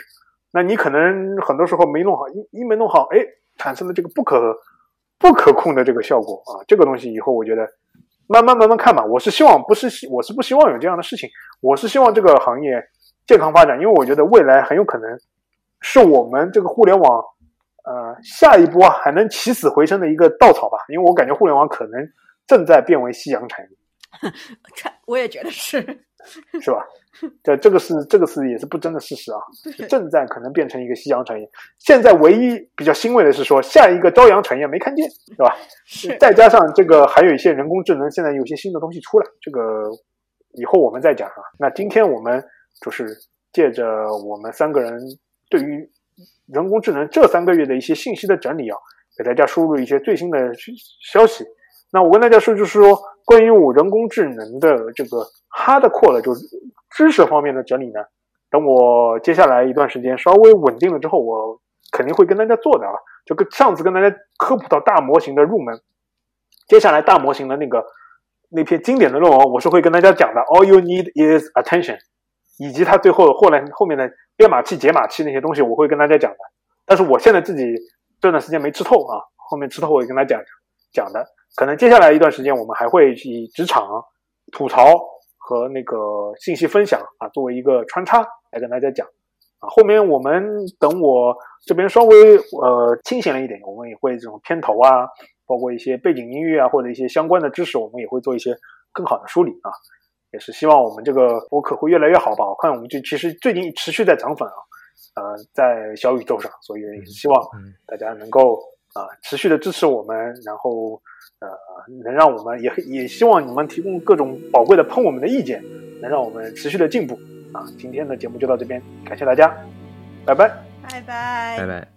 S1: 那你可能很多时候没弄好，一一没弄好，哎，产生了这个不可不可控的这个效果啊。这个东西以后我觉得慢慢慢慢看吧。我是希望不是希我是不希望有这样的事情。我是希望这个行业。健康发展，因为我觉得未来很有可能是我们这个互联网，呃，下一波还能起死回生的一个稻草吧。因为我感觉互联网可能正在变为夕阳产业。
S4: 我也觉得是，
S1: 是吧？这这个是这个是也是不争的事实啊，正在可能变成一个夕阳产业。现在唯一比较欣慰的是说，下一个朝阳产业没看见，是吧？
S4: 是。
S1: 再加上这个还有一些人工智能，现在有些新的东西出来，这个以后我们再讲啊。那今天我们。就是借着我们三个人对于人工智能这三个月的一些信息的整理啊，给大家输入一些最新的消息。那我跟大家说，就是说关于我人工智能的这个 hardcore 的，就是知识方面的整理呢，等我接下来一段时间稍微稳定了之后，我肯定会跟大家做的啊。就跟上次跟大家科普到大模型的入门，接下来大模型的那个那篇经典的论文，我是会跟大家讲的。All you need is attention。以及它最后后来后面的编码器、解码器那些东西，我会跟大家讲的。但是我现在自己这段时间没吃透啊，后面吃透我会跟大家讲讲的。可能接下来一段时间，我们还会以职场吐槽和那个信息分享啊作为一个穿插来跟大家讲啊。后面我们等我这边稍微呃清闲了一点，我们也会这种片头啊，包括一些背景音乐啊或者一些相关的知识，我们也会做一些更好的梳理啊。也是希望我们这个播客会越来越好吧。我看我们就其实最近持续在涨粉啊，呃，在小宇宙上，所以也希望大家能够啊持续的支持我们，然后呃能让我们也也希望你们提供各种宝贵的喷我们的意见，能让我们持续的进步啊。今天的节目就到这边，感谢大家，拜拜，
S4: 拜拜，
S3: 拜拜。